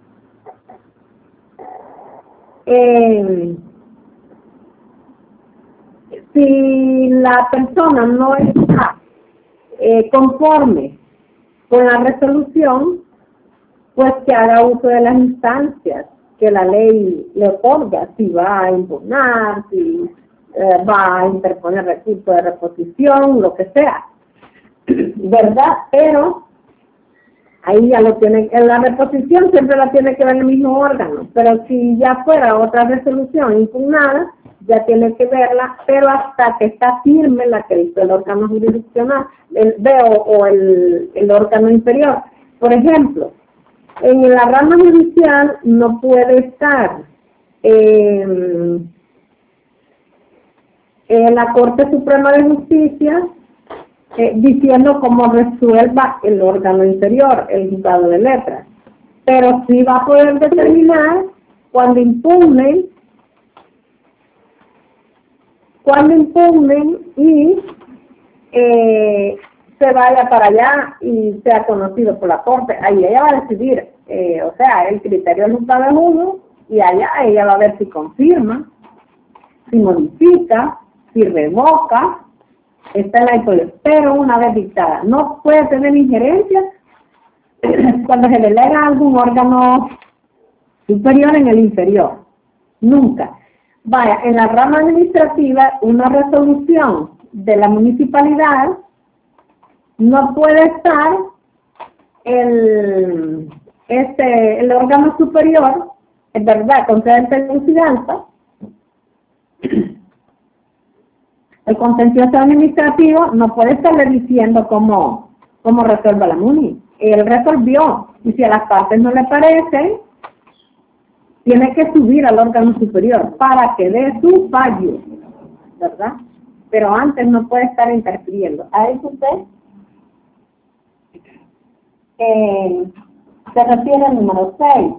si la persona no está eh, conforme con la resolución, pues que haga uso de las instancias que la ley le otorga, si va a impugnar, si eh, va a interponer recurso de reposición, lo que sea, ¿verdad? Pero ahí ya lo tiene, en la reposición siempre la tiene que ver el mismo órgano, pero si ya fuera otra resolución impugnada, ya tiene que verla, pero hasta que está firme la que dice el órgano jurisdiccional, el veo o el, el órgano inferior. Por ejemplo, en la rama judicial no puede estar eh, en la Corte Suprema de Justicia eh, diciendo cómo resuelva el órgano inferior, el juzgado de letras. Pero sí va a poder determinar cuando impugnen cuando impugnen y eh, se vaya para allá y sea conocido por la corte, ahí ella va a decidir, eh, o sea, el criterio es uno y allá ella va a ver si confirma, si modifica, si revoca, está en la historia, pero una vez dictada, no puede tener injerencia cuando se delega a algún órgano superior en el inferior, nunca. Vaya, en la rama administrativa, una resolución de la municipalidad no puede estar el, este, órgano superior, es verdad, concedente de incidencia, el contencioso administrativo no puede estarle diciendo cómo, cómo resuelva la MUNI. Él resolvió, y si a las partes no le parece, tiene que subir al órgano superior para que dé su fallo, ¿verdad? Pero antes no puede estar interfiriendo. A eso usted eh, se refiere al número 6.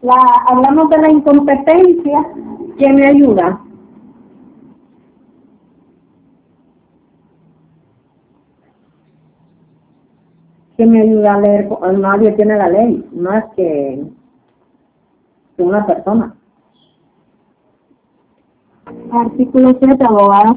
La, hablamos de la incompetencia, ¿quién me ayuda? Que me ayuda a leer, nadie tiene la ley, más que una persona. Artículo 7, abogada.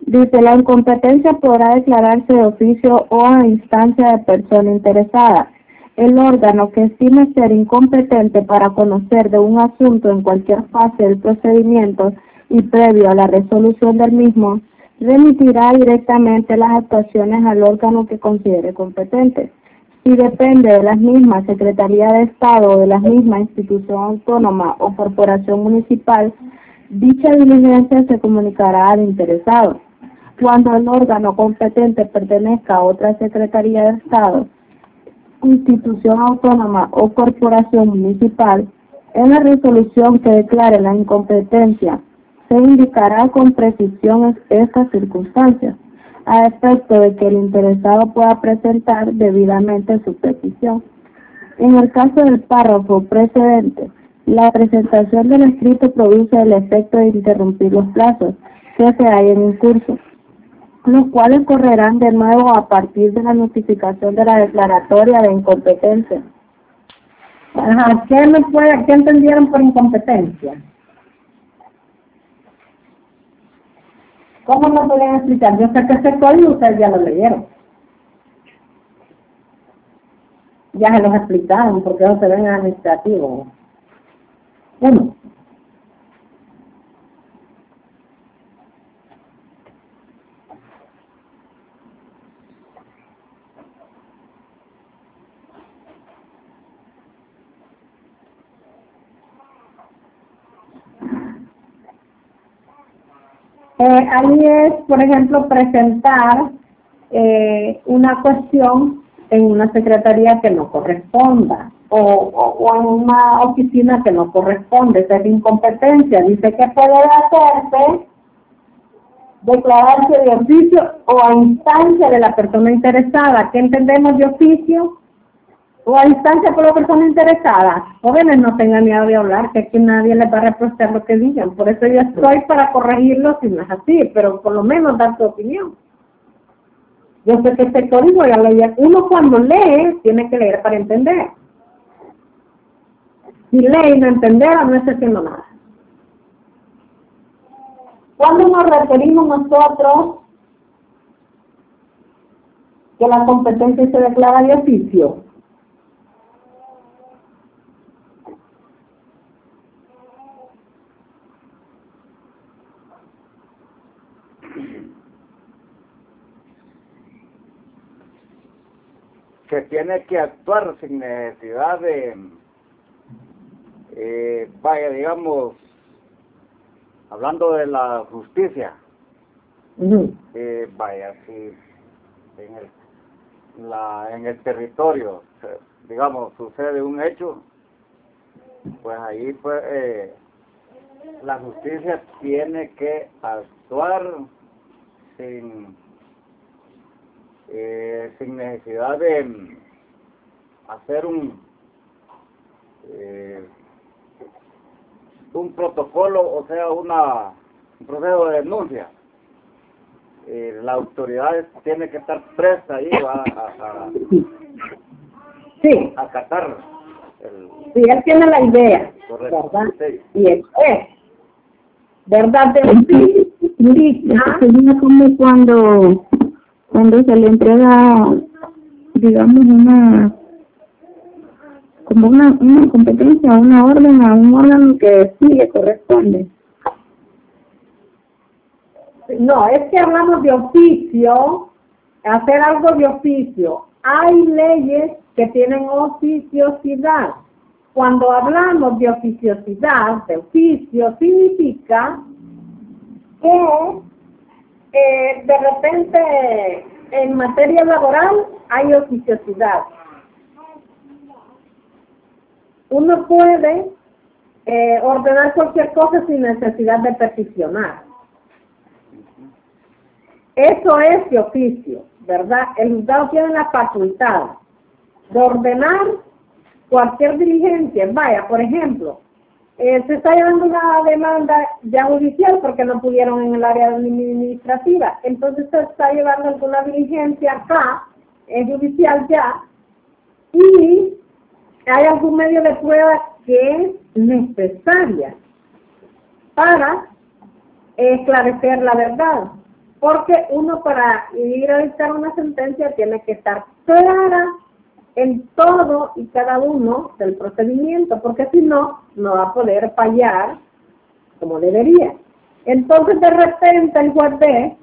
Dice, la incompetencia podrá declararse de oficio o a instancia de persona interesada. El órgano que estime ser incompetente para conocer de un asunto en cualquier fase del procedimiento y previo a la resolución del mismo, remitirá directamente las actuaciones al órgano que considere competente. Si depende de la misma Secretaría de Estado o de la misma institución autónoma o corporación municipal, dicha diligencia se comunicará al interesado. Cuando el órgano competente pertenezca a otra Secretaría de Estado, institución autónoma o corporación municipal, en la resolución que declare la incompetencia se indicará con precisión estas circunstancias, a efecto de que el interesado pueda presentar debidamente su petición. En el caso del párrafo precedente, La presentación del escrito produce el efecto de interrumpir los plazos que se hay en curso, los cuales correrán de nuevo a partir de la notificación de la declaratoria de incompetencia. Ajá, ¿qué me qué entendieron por incompetencia? ¿Cómo no pueden explicar? Yo sé que ese código ustedes ya lo leyeron. Ya se los explicaron porque eso se ven administrativo. Uno. Eh, ahí es, por ejemplo, presentar eh, una cuestión en una secretaría que no corresponda o, o, en una oficina que no corresponde, esa es incompetencia. Dice que puede hacerse declararse de oficio o a instancia de la persona interesada. ¿Qué entendemos de oficio? O a instancia por la persona interesada. Jóvenes, no tengan miedo de hablar, que aquí nadie les va a reprochar lo que digan. Por eso yo estoy para corregirlo si no es así, pero por lo menos dar su opinión. Yo sé que este código ya leía. Uno cuando lee, tiene que leer para entender. Si lee y no entender, no está haciendo nada. ¿Cuándo nos referimos nosotros que la competencia se declara de oficio? Que tiene que actuar sin necesidad de, eh, vaya, digamos, hablando de la justicia, eh, vaya, si en el, la, en el territorio, digamos, sucede un hecho, pues ahí pues eh, la justicia tiene que actuar sin eh, sin necesidad de mm, hacer un eh, un protocolo, o sea, una, un proceso de denuncia. Eh, la autoridad tiene que estar presta ahí a, a, sí. acatar. El, sí, él tiene la idea, ¿verdad? Y es, ¿verdad? De, sí, como cuando cuando se le entrega, digamos, una como una, una competencia, una orden a un órgano que sí le corresponde. No, es que hablamos de oficio, hacer algo de oficio. Hay leyes que tienen oficiosidad. Cuando hablamos de oficiosidad, de oficio, significa que eh, de repente en materia laboral hay oficiosidad. Uno puede eh, ordenar cualquier cosa sin necesidad de peticionar. Eso es de oficio, ¿verdad? El juzgado tiene la facultad de ordenar cualquier diligencia. Vaya, por ejemplo, eh, se está llevando una demanda ya judicial porque no pudieron en el área administrativa. Entonces se está llevando alguna diligencia acá, judicial ya, y hay algún medio de prueba que es necesaria para esclarecer la verdad. Porque uno para ir a dictar una sentencia tiene que estar clara en todo y cada uno del procedimiento, porque si no, no va a poder fallar como debería. Entonces, de repente, el ve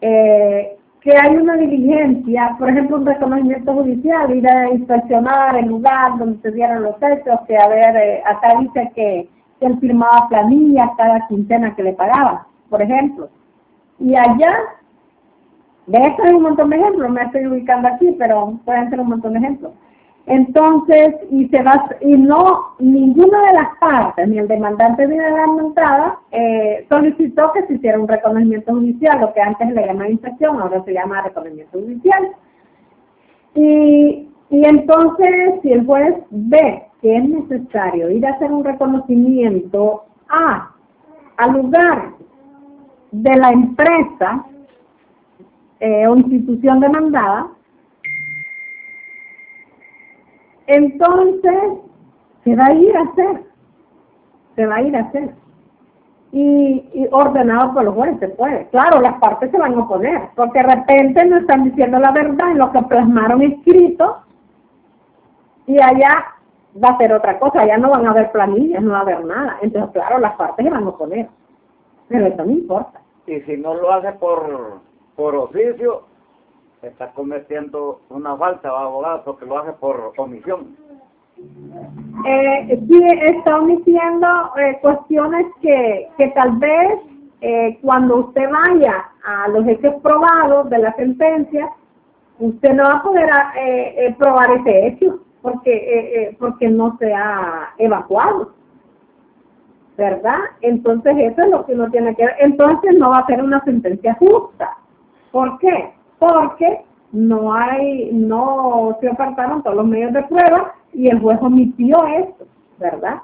eh, que hay una diligencia, por ejemplo, un reconocimiento judicial, ir a inspeccionar el lugar donde se dieron los hechos, que a ver, eh, acá dice que, que él firmaba planillas cada quincena que le pagaba, por ejemplo. Y allá de esto hay un montón de ejemplos, me estoy ubicando aquí, pero pueden ser un montón de ejemplos. Entonces, y se va, y no, ninguna de las partes, ni el demandante ni la demandada, eh, solicitó que se hiciera un reconocimiento judicial, lo que antes le llamaba inspección, ahora se llama reconocimiento judicial. Y, y entonces, si el juez ve que es necesario ir a hacer un reconocimiento a al lugar de la empresa eh, o institución demandada, entonces se va a ir a hacer, se va a ir a hacer. Y, ordenado por los jueces, se puede. Claro, las partes se van a oponer, porque de repente no están diciendo la verdad en lo que plasmaron escrito, y allá va a ser otra cosa, allá no van a haber planillas, no va a haber nada. Entonces, claro, las partes se van a oponer, pero eso no importa. Y si no lo hace por, por oficio, está cometiendo una falta, abogado, porque lo hace por omisión. Eh, sí, está omitiendo eh, cuestiones que, que tal vez eh, cuando usted vaya a los hechos probados de la sentencia, usted no va a poder eh, probar ese hecho porque porque no se ha evacuado. ¿Verdad? Entonces eso es lo que uno tiene que ver. Entonces no va a ser una sentencia justa. ¿Por qué? Porque no hay, no se apartaron todos los medios de prueba y el juez omitió eso, ¿verdad?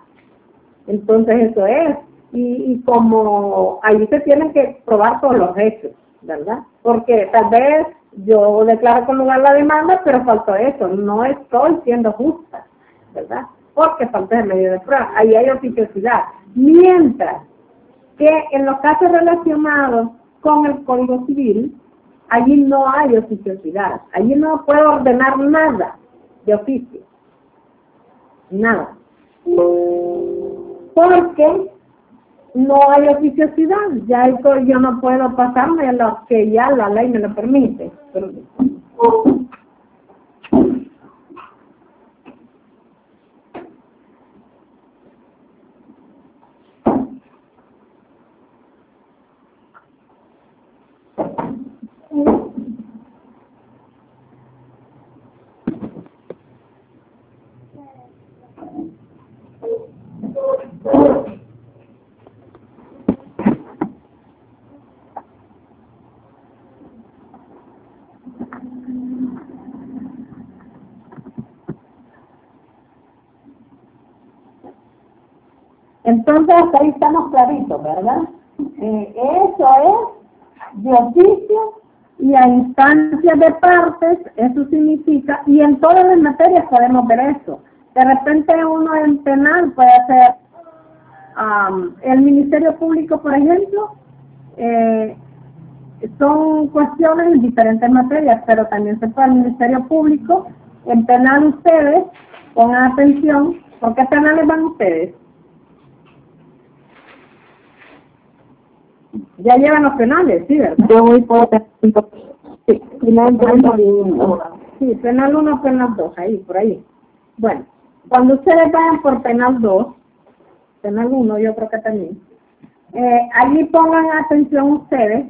Entonces eso es. Y, y como ahí se tienen que probar todos los hechos, ¿verdad? Porque tal vez yo declaro con lugar la demanda, pero faltó eso, no estoy siendo justa, ¿verdad? Porque falta el medio de prueba, ahí hay oficiosidad. Mientras que en los casos relacionados con el Código Civil, allí no hay oficiosidad, allí no puedo ordenar nada de oficio, nada. Porque no hay oficiosidad, ya yo no puedo pasarme lo que ya la ley me lo permite. Entonces, ahí estamos claritos, ¿verdad? Eh, eso es de oficio y a instancias de partes, eso significa, y en todas las materias podemos ver eso. De repente uno en penal puede hacer, el Ministerio Público, por ejemplo, eh, son cuestiones en diferentes materias, pero también se puede el Ministerio Público, en penal ustedes, pongan atención, ¿por qué penales van ustedes? Ya llevan los penales, sí, ¿verdad? Yo voy por sí, penal 1. Sí, penal 1, penal 2, ahí, por ahí. Bueno, cuando ustedes vayan por penal 2, penal 1 yo creo que también, eh, allí pongan atención ustedes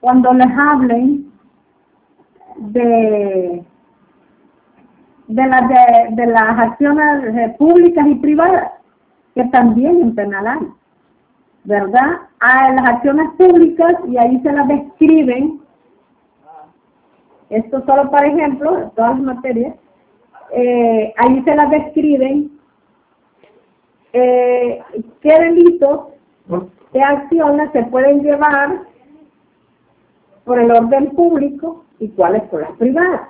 cuando les hablen de de las de, de las acciones eh, públicas y privadas que también en penal hay. ¿Verdad? A las acciones públicas y ahí se las describen. Esto solo para ejemplo, todas las materias. Eh, ahí se las describen eh, qué delitos, qué acciones se pueden llevar por el orden público y cuáles por las privadas.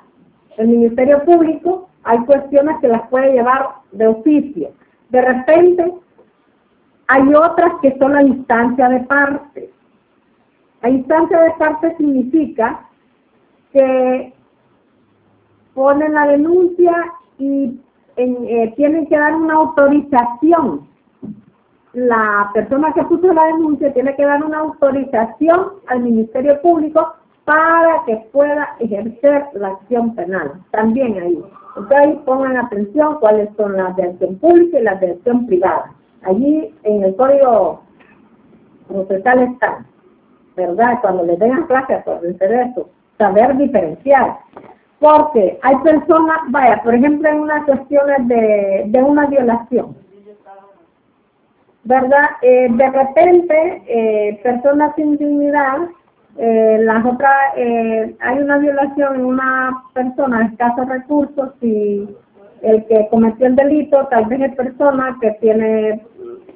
El Ministerio Público hay cuestiones que las puede llevar de oficio. De repente hay otras que son la instancia de parte. La instancia de parte significa que ponen la denuncia y eh, tienen que dar una autorización. La persona que puso la denuncia tiene que dar una autorización al Ministerio Público para que pueda ejercer la acción penal. También ahí. Entonces pongan atención cuáles son las de acción pública y las de acción privada. Allí en el código procesal está, ¿verdad? Cuando le den clase por hacer eso, saber diferenciar. Porque hay personas, vaya, por ejemplo, en unas cuestiones de, de una violación, ¿verdad? Eh, de repente, eh, personas sin dignidad, eh, las otras, hay una violación en una persona de escasos recursos y el que cometió el delito tal vez es persona que tiene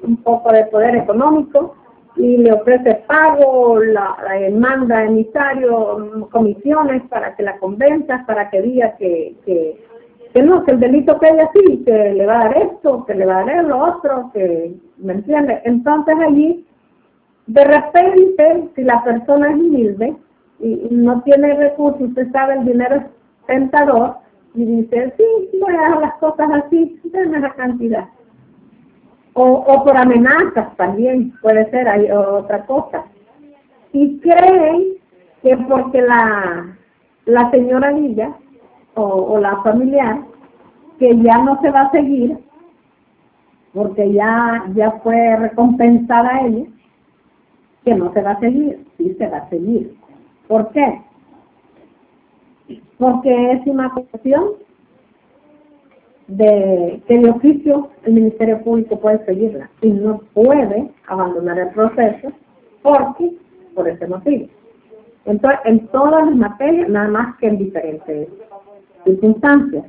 un poco de poder económico y le ofrece pago, la, manda emisario, comisiones para que la convenzas, para que diga que, que, que no, que el delito que ella sí, que le va a dar esto, que le va a dar lo otro, que, ¿me entiende? Entonces allí, de repente, si la persona es humilde y, no tiene recursos, usted sabe, el dinero es tentador, y dice, sí, voy a hacer las cosas así, denme esa cantidad o, o por amenazas también, puede ser hay otra cosa. Y creen que porque la, la señora Villa o, la familiar, que ya no se va a seguir, porque ya, ya fue recompensada ella, que no se va a seguir, sí se va a seguir. ¿Por qué? Porque es una cuestión de que de oficio el Ministerio Público puede seguirla y no puede abandonar el proceso porque por ese motivo. Entonces, en todas las materias, nada más que en diferentes circunstancias.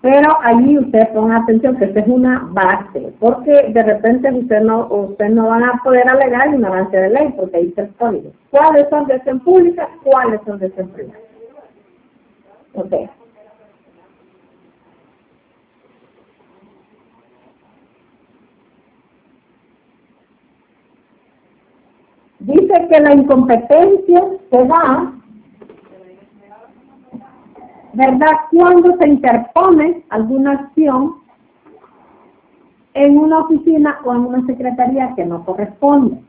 Pero allí usted ponga atención que esta es una base, porque de repente usted no usted no van a poder alegar avance de ley, porque ahí está el código. ¿Cuáles son de pública? ¿Cuáles son de privada? Ok. Dice que la incompetencia se da, ¿verdad?, cuando se interpone alguna acción en una oficina o en una secretaría que no corresponde.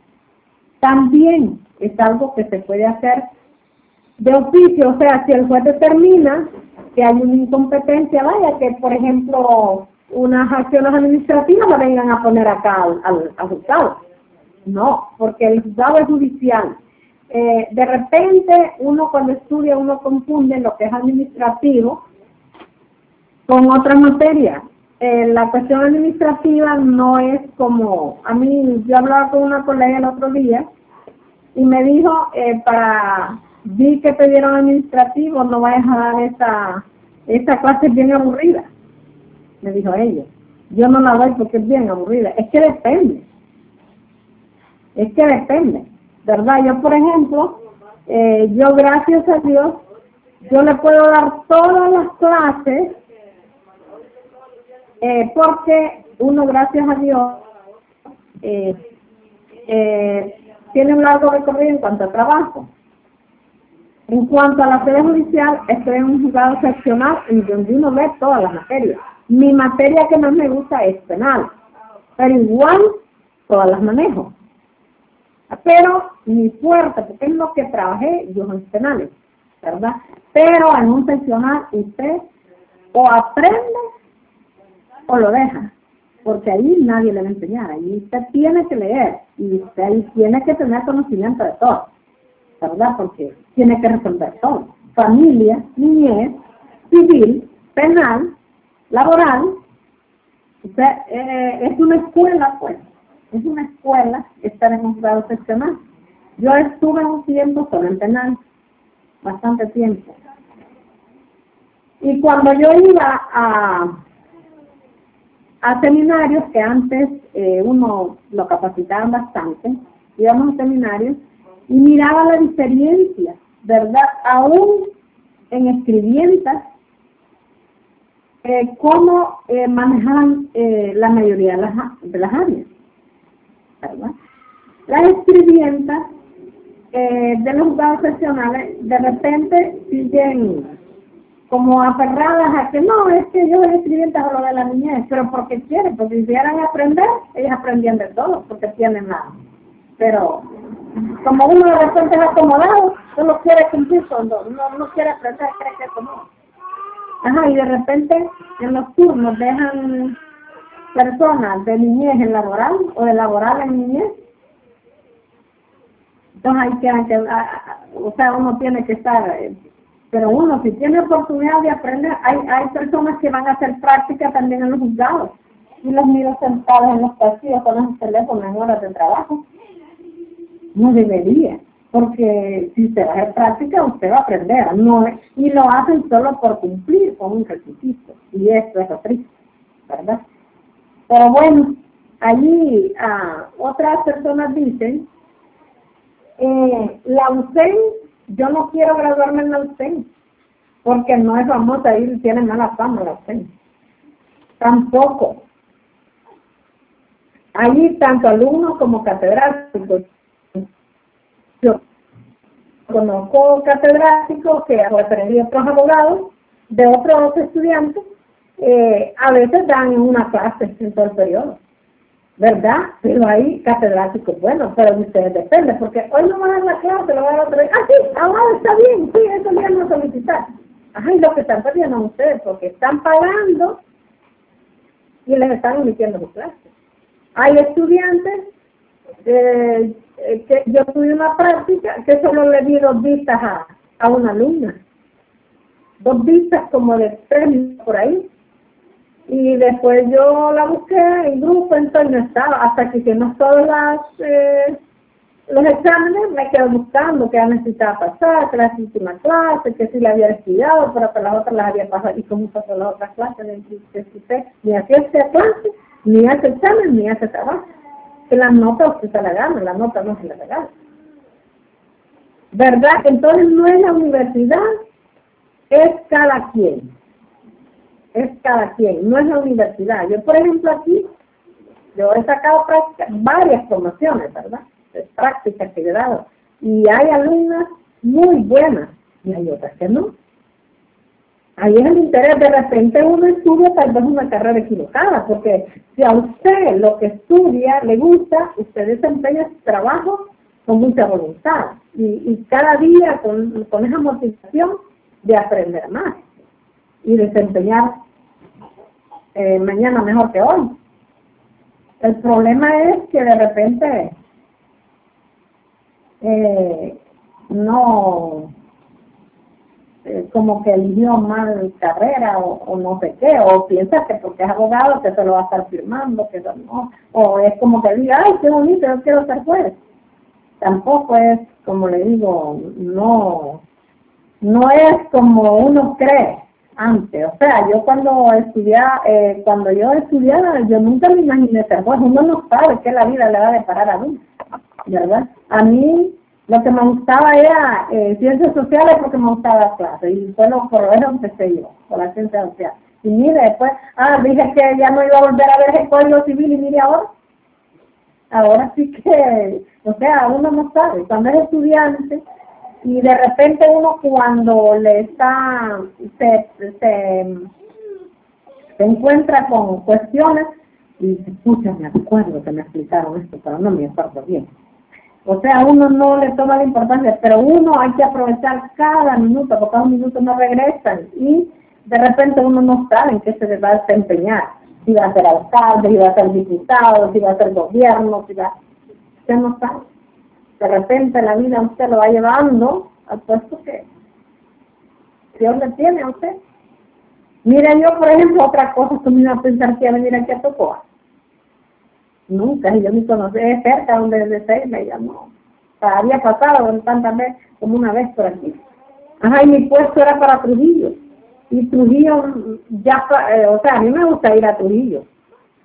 También es algo que se puede hacer de oficio, o sea, si el juez determina que hay una incompetencia, vaya, que por ejemplo unas acciones administrativas la vengan a poner acá al, al, al juzgado no, porque el juzgado es judicial. Eh, de repente, uno cuando estudia, uno confunde lo que es administrativo con otra materia. Eh, la cuestión administrativa no es como, a mí, yo hablaba con una colega el otro día y me dijo, eh, para, vi que pidieron administrativo, no vayas a dar esa, esa clase bien aburrida, me dijo ella. Yo no la doy porque es bien aburrida. Es que depende. Es que depende, ¿verdad? Yo, por ejemplo, eh, yo gracias a Dios, yo le puedo dar todas las clases eh, porque uno, gracias a Dios, eh, tiene un largo recorrido en cuanto a trabajo. En cuanto a la sede judicial, estoy en un juzgado seccional en donde uno ve todas las materias. Mi materia que más me gusta es penal, pero igual todas las manejo. Pero mi fuerte, porque es lo que trabajé yo en penales, ¿verdad? Pero en un pensional usted o aprende o lo deja, porque ahí nadie le va a enseñar, ahí usted tiene que leer y usted ahí tiene que tener conocimiento de todo, ¿verdad? Porque tiene que resolver todo, familia, niñez, civil, penal, laboral, usted eh, es una escuela pues, es una escuela estar en un grado seccional. Yo estuve un tiempo solo en penal, bastante tiempo. Y cuando yo iba a, a seminarios, que antes eh, uno lo capacitaban bastante, íbamos a seminarios y miraba la diferencia, ¿verdad? Aún en escribientas, eh, cómo eh, manejaban la mayoría de las áreas. Las escribientas eh, de los juzgados seccionales de repente siguen como aferradas a que no, es que yo soy escribienta lo de la niñez, pero porque quieren, porque si quisieran aprender, ellas aprendían de todo, porque tienen nada. Pero como uno de repente es acomodado, solo quiere cumplir con no, no quiere aprender, cree que es no. Ajá, y de repente en los turnos dejan personas de niñez en laboral o de laboral en niñez. Entonces hay que, o sea, uno tiene que estar, eh, pero uno si tiene oportunidad de aprender, hay, hay personas que van a hacer práctica también en los juzgados y los miro sentados en los pasillos con los teléfonos en horas de trabajo. No debería. porque si usted va a hacer práctica, usted va a aprender, no y lo hacen solo por cumplir con un requisito, y esto es lo triste, ¿verdad? Pero bueno, allí ah, otras personas dicen, eh, la UCEN, yo no quiero graduarme en la UCEN, porque no es famosa y tiene mala fama la UCEN. Tampoco. Allí tanto alumnos como catedráticos yo conozco catedráticos que han referido otros abogados de otros estudiantes, eh, a veces dan una clase en todo el periodo, ¿verdad? Pero hay catedráticos bueno, pero de ustedes depende, porque hoy no van a dar la clase, lo van a dar otro día. Ah, sí, ahora está bien, sí, eso ya no solicitar. Ay, lo que están perdiendo ustedes, porque están pagando y les están emitiendo su clase. Hay estudiantes eh, eh, que yo tuve una práctica que solo le di dos vistas a, a una alumna. Dos vistas como de tres por ahí. Y después yo la busqué en grupo, entonces no estaba, hasta que hicimos todas las, eh, los exámenes, me quedé buscando qué necesitaba pasar, que la una clase, que si la había estudiado, pero que las otras las había pasado, y cómo pasó las otras clases, ni hacía esta clase, ni hace examen, ni hace trabajo que la nota usted se la gana, la nota no se la regala. ¿Verdad? Entonces no es la universidad, es cada quien. Es cada quien, no es la universidad. Yo, por ejemplo, aquí, yo he sacado varias promociones, ¿verdad? De prácticas que he dado. Y hay alumnas muy buenas y hay otras que no. Ahí es el interés, de repente uno estudia tal vez una carrera equivocada, porque si a usted lo que estudia le gusta, usted desempeña su trabajo con mucha voluntad y, cada día con, con esa motivación de aprender más y desempeñar eh, mañana mejor que hoy. El problema es que de repente eh, no eh, como que eligió mal carrera o, no sé qué, o piensa que porque es abogado que se lo va a estar firmando, que no, o es como que diga, ay, qué bonito, yo quiero ser juez. Tampoco es, como le digo, no, no es como uno cree antes. O sea, yo cuando estudiaba, eh, cuando yo estudiaba, yo nunca me imaginé ser juez. Uno no sabe qué la vida le va a deparar a uno, ¿verdad? A mí lo que me gustaba era eh, ciencias sociales porque me gustaba las clases y solo por eso empecé yo, por la ciencia social. Y mire, después, ah, dije que ya no iba a volver a ver el código civil y mire ahora. Ahora sí que, o sea, uno no sabe, cuando es estudiante y de repente uno cuando le está, se, se, encuentra con cuestiones y dice, escucha, me acuerdo que me explicaron esto, pero no me acuerdo bien o sea, uno no le toma la importancia, pero uno hay que aprovechar cada minuto, porque cada minuto no regresan y de repente uno no sabe en qué se va a desempeñar. Si va a ser alcalde, si va a ser diputado, si va a ser gobierno, si va... Usted no sabe. De repente la vida usted lo va llevando al puesto que Dios le tiene a usted. Mire, yo, por ejemplo, otra cosa que me iba a pensar que iba a venir aquí a Tocoa Nunca, yo ni conocí cerca donde desde me llamó. había pasado tantas veces, como una vez por aquí. Ajá, y mi puesto era para Trujillo. Y Trujillo, ya, eh, o sea, a mí me gusta ir a Trujillo.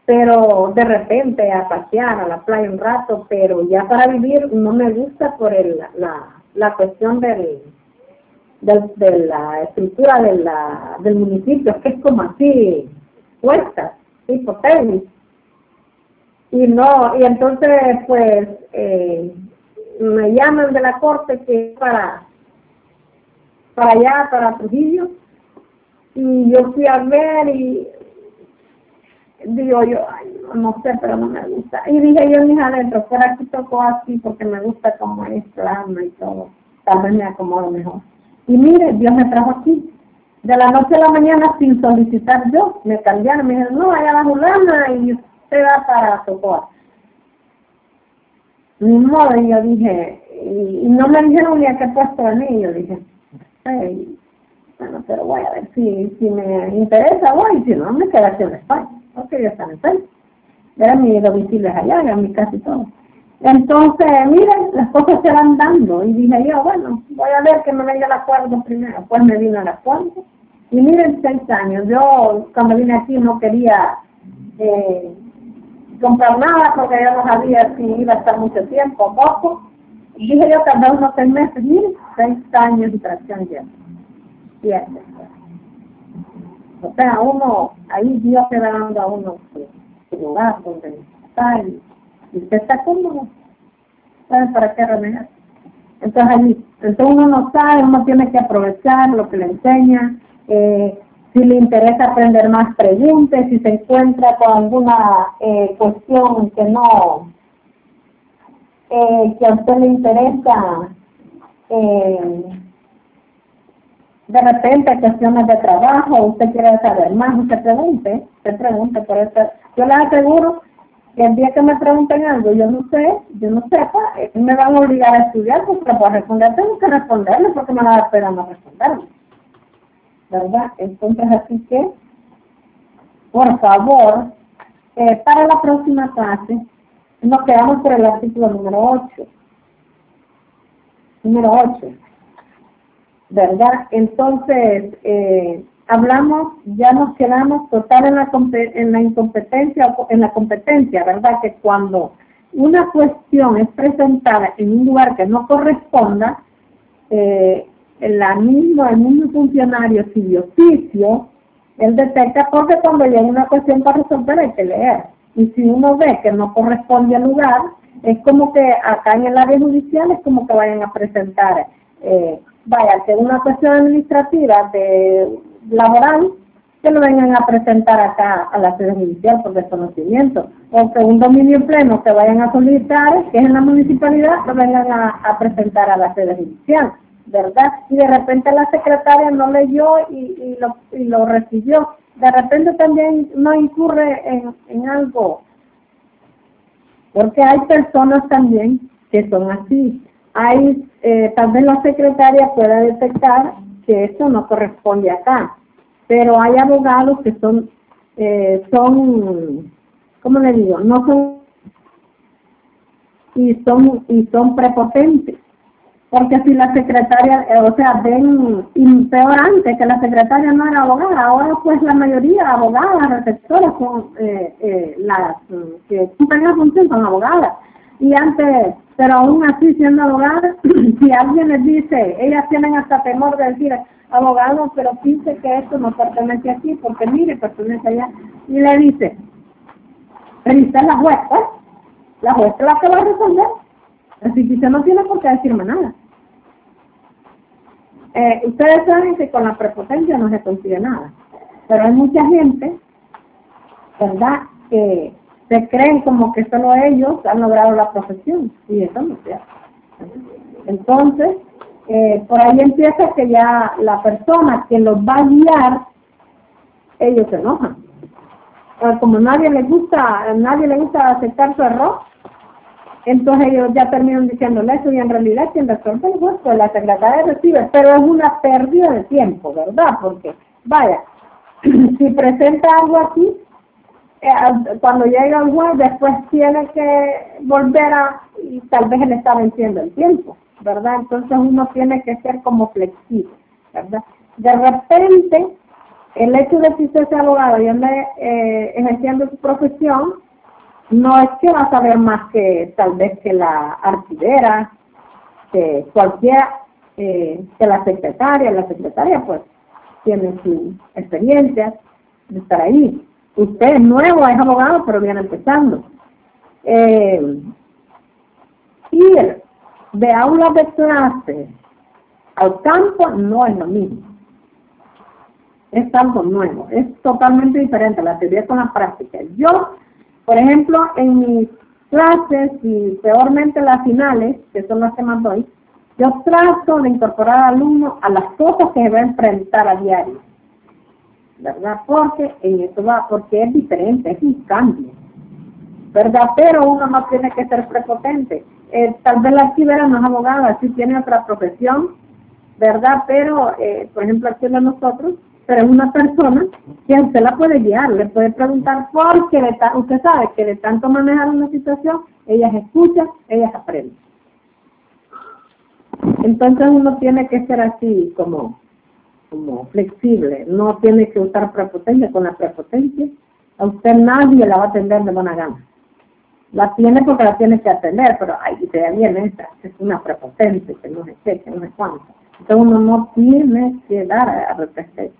Pero de repente a pasear a la playa un rato, pero ya para vivir no me gusta por el, la, la cuestión del, del, de la estructura de la, del municipio, que es como así, puesta, tipo técnico y no, y entonces pues eh, me llaman de la corte que para, para allá, para Trujillo, y yo fui a ver y digo yo, ay, no sé, pero no me gusta. Y dije yo, mis adentro, por aquí tocó así porque me gusta como es plano y todo, tal vez me acomodo mejor. Y mire, Dios me trajo aquí. De la noche a la mañana sin solicitar yo, me cambiaron, me dijeron, no, allá la Julana y se va para Socoa. Ni modo, y yo dije, y, no me dijeron ni a qué puesto venir, yo dije, bueno, pero voy a ver si, si me interesa, voy, si no, me quedo aquí en España, porque yo estaba en España. Era mi domicilio allá, era mi casa y todo. Entonces, miren, las cosas se van dando. Y dije yo, bueno, voy a ver que me venga el acuerdo primero. Pues me vino el acuerdo. Y miren, seis años. Yo cuando vine aquí no quería eh, comprar nada porque yo no sabía si iba a estar mucho tiempo o poco. Y dije yo, vez unos seis meses. Miren, seis años de tracción ya. Siete. O sea, uno, ahí Dios se va dando a uno su lugar donde está y usted está cómodo, ¿sabe para qué remediar? Entonces allí, entonces uno no sabe, uno tiene que aprovechar lo que le enseña, eh, si le interesa aprender más, pregunte, si se encuentra con alguna eh, cuestión que no, eh, que a usted le interesa, de repente cuestiones de trabajo, usted quiere saber más, usted pregunte, usted pregunte por eso. Yo le aseguro el día que me pregunten algo, yo no sé, yo no sepa, eh, me van a obligar a estudiar, porque para responder tengo que responderle, porque me van a esperar no responderme. ¿Verdad? Entonces, así que, por favor, eh, para la próxima clase, nos quedamos por el artículo número 8. Número 8. ¿Verdad? Entonces, eh, hablamos, ya nos quedamos total en la, en la incompetencia, en la competencia, ¿verdad? Que cuando una cuestión es presentada en un lugar que no corresponda, eh, la misma, el mismo funcionario, si de oficio, él detecta porque cuando llega una cuestión para resolver hay que leer. Y si uno ve que no corresponde al lugar, es como que acá en el área judicial es como que vayan a presentar, eh, vaya, que una cuestión administrativa de laboral que lo vengan a presentar acá a la sede judicial por desconocimiento, o que un dominio pleno que vayan a solicitar, que es en la municipalidad, lo vengan a, presentar a la sede judicial, ¿verdad? Y de repente la secretaria no leyó y, y, lo, y lo recibió. De repente también no incurre en, en algo, porque hay personas también que son así. Hay, eh, tal vez la secretaria pueda detectar que eso no corresponde acá. Pero hay abogados que son, eh, son, ¿cómo le digo? No son, y son, y son prepotentes. Porque si la secretaria, eh, o sea, ven, y peor antes, que la secretaria no era abogada, ahora pues la mayoría abogadas, receptoras, son eh, eh, las que cumplen la función son abogadas. Y antes pero aún así, siendo abogada, si alguien les dice, ellas tienen hasta temor de decir, abogado, pero dice que esto no pertenece aquí, porque mire, pertenece allá. Y le dice, pero la jueza, pues, la jueza es la que va a responder. Así que usted no tiene por qué decirme nada. Eh, ustedes saben que con la prepotencia no se consigue nada, pero hay mucha gente, ¿verdad?, que se creen como que solo ellos han logrado la profesión y eso no es. Entonces, eh, por ahí empieza que ya la persona que los va a guiar, ellos se enojan. como nadie le gusta, nadie le gusta aceptar su error, entonces ellos ya terminan diciéndole eso y en realidad quien resuelve el juez, pues la secretaria recibe, pero es una pérdida de tiempo, ¿verdad? Porque, vaya, si presenta algo aquí, cuando llega el juez después tiene que volver a, y tal vez él está venciendo el tiempo, ¿verdad? Entonces uno tiene que ser como flexible, ¿verdad? De repente, el hecho de que usted sea abogado y ande eh, ejerciendo su profesión, no es que va a saber más que tal vez que la archivera, que cualquiera, eh, que la secretaria, la secretaria pues tiene su experiencia de estar ahí Usted es nuevo, es abogado, pero viene empezando. Eh, ir de aula de clase al campo no es lo mismo. Es algo nuevo, es totalmente diferente la teoría con la práctica. Yo, por ejemplo, en mis clases y peormente las finales, que son las que más doy, yo trato de incorporar al alumno a las cosas que se va a enfrentar a diario ¿verdad? Porque en esto va, porque es diferente, es un cambio, ¿verdad? Pero uno no tiene que ser prepotente. Eh, tal vez la archivera no es abogada, sí tiene otra profesión, ¿verdad? Pero, eh, por ejemplo, aquí de nosotros, pero es una persona que usted la puede guiar, le puede preguntar por qué usted sabe que de tanto manejar una situación, ellas escuchan, ellas aprenden. Entonces uno tiene que ser así como, como flexible, no tiene que usar prepotencia con la prepotencia. A usted nadie la va a atender de buena gana. La tiene porque la tiene que atender, pero ay, te viene esta, es una prepotente, que no sé que no sé cuánto. Entonces uno no tiene que dar a respeto.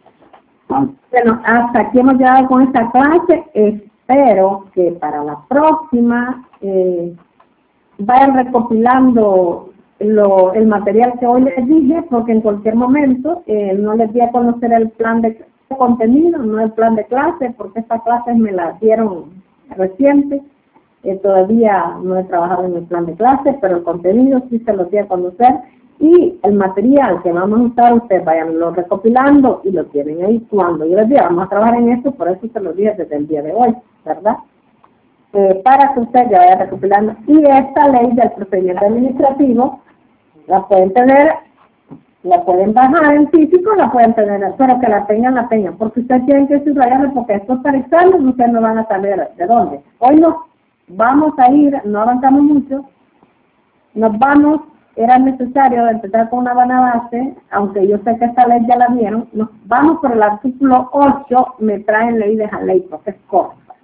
Bueno, hasta aquí hemos llegado con esta clase. Espero que para la próxima eh, vayan recopilando lo, el material que hoy les dije, porque en cualquier momento eh, no les voy a conocer el plan de contenido, no el plan de clase, porque estas clases me las dieron reciente. Eh, todavía no he trabajado en el plan de clase, pero el contenido sí se los voy a conocer y el material que vamos a usar, ustedes vayan lo recopilando y lo tienen ahí cuando yo les diga, vamos a trabajar en esto, por eso se los dije desde el día de hoy, ¿verdad? Eh, para que ustedes ya vayan recopilando. Y esta ley del procedimiento administrativo la pueden tener, la pueden bajar en físico, la pueden tener, pero que la tengan, la tengan, porque ustedes tienen que subrayarlo porque esto para ustedes no van a saber de dónde. Hoy no, vamos a ir, no avanzamos mucho, nos vamos era necesario empezar con una buena base, aunque yo sé que esta ley ya la vieron, nos vamos por el artículo 8, me traen ley de ley porque es corta.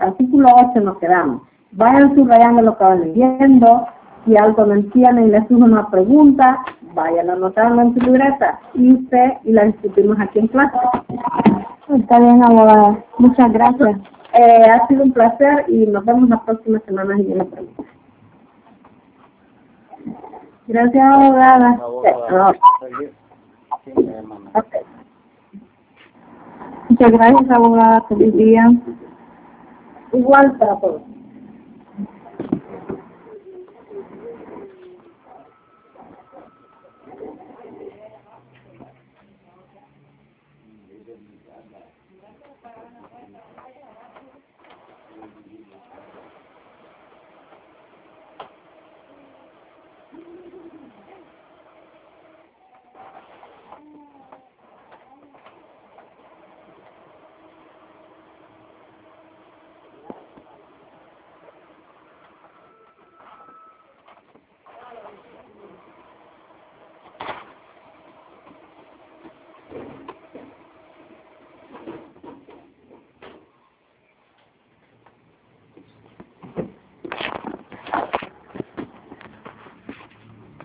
Artículo 8 nos quedamos. Vayan subrayando lo que van leyendo, si algo no entienden y les surge una pregunta, vayan anotando en su libreta y usted y la discutimos aquí en clase. Está bien, abogada. Muchas gracias. Eh, ha sido un placer y nos vemos la próxima semana en la pregunta. Gracias, abogada. Muchas gracias, abogada. Feliz día. Igual para todos.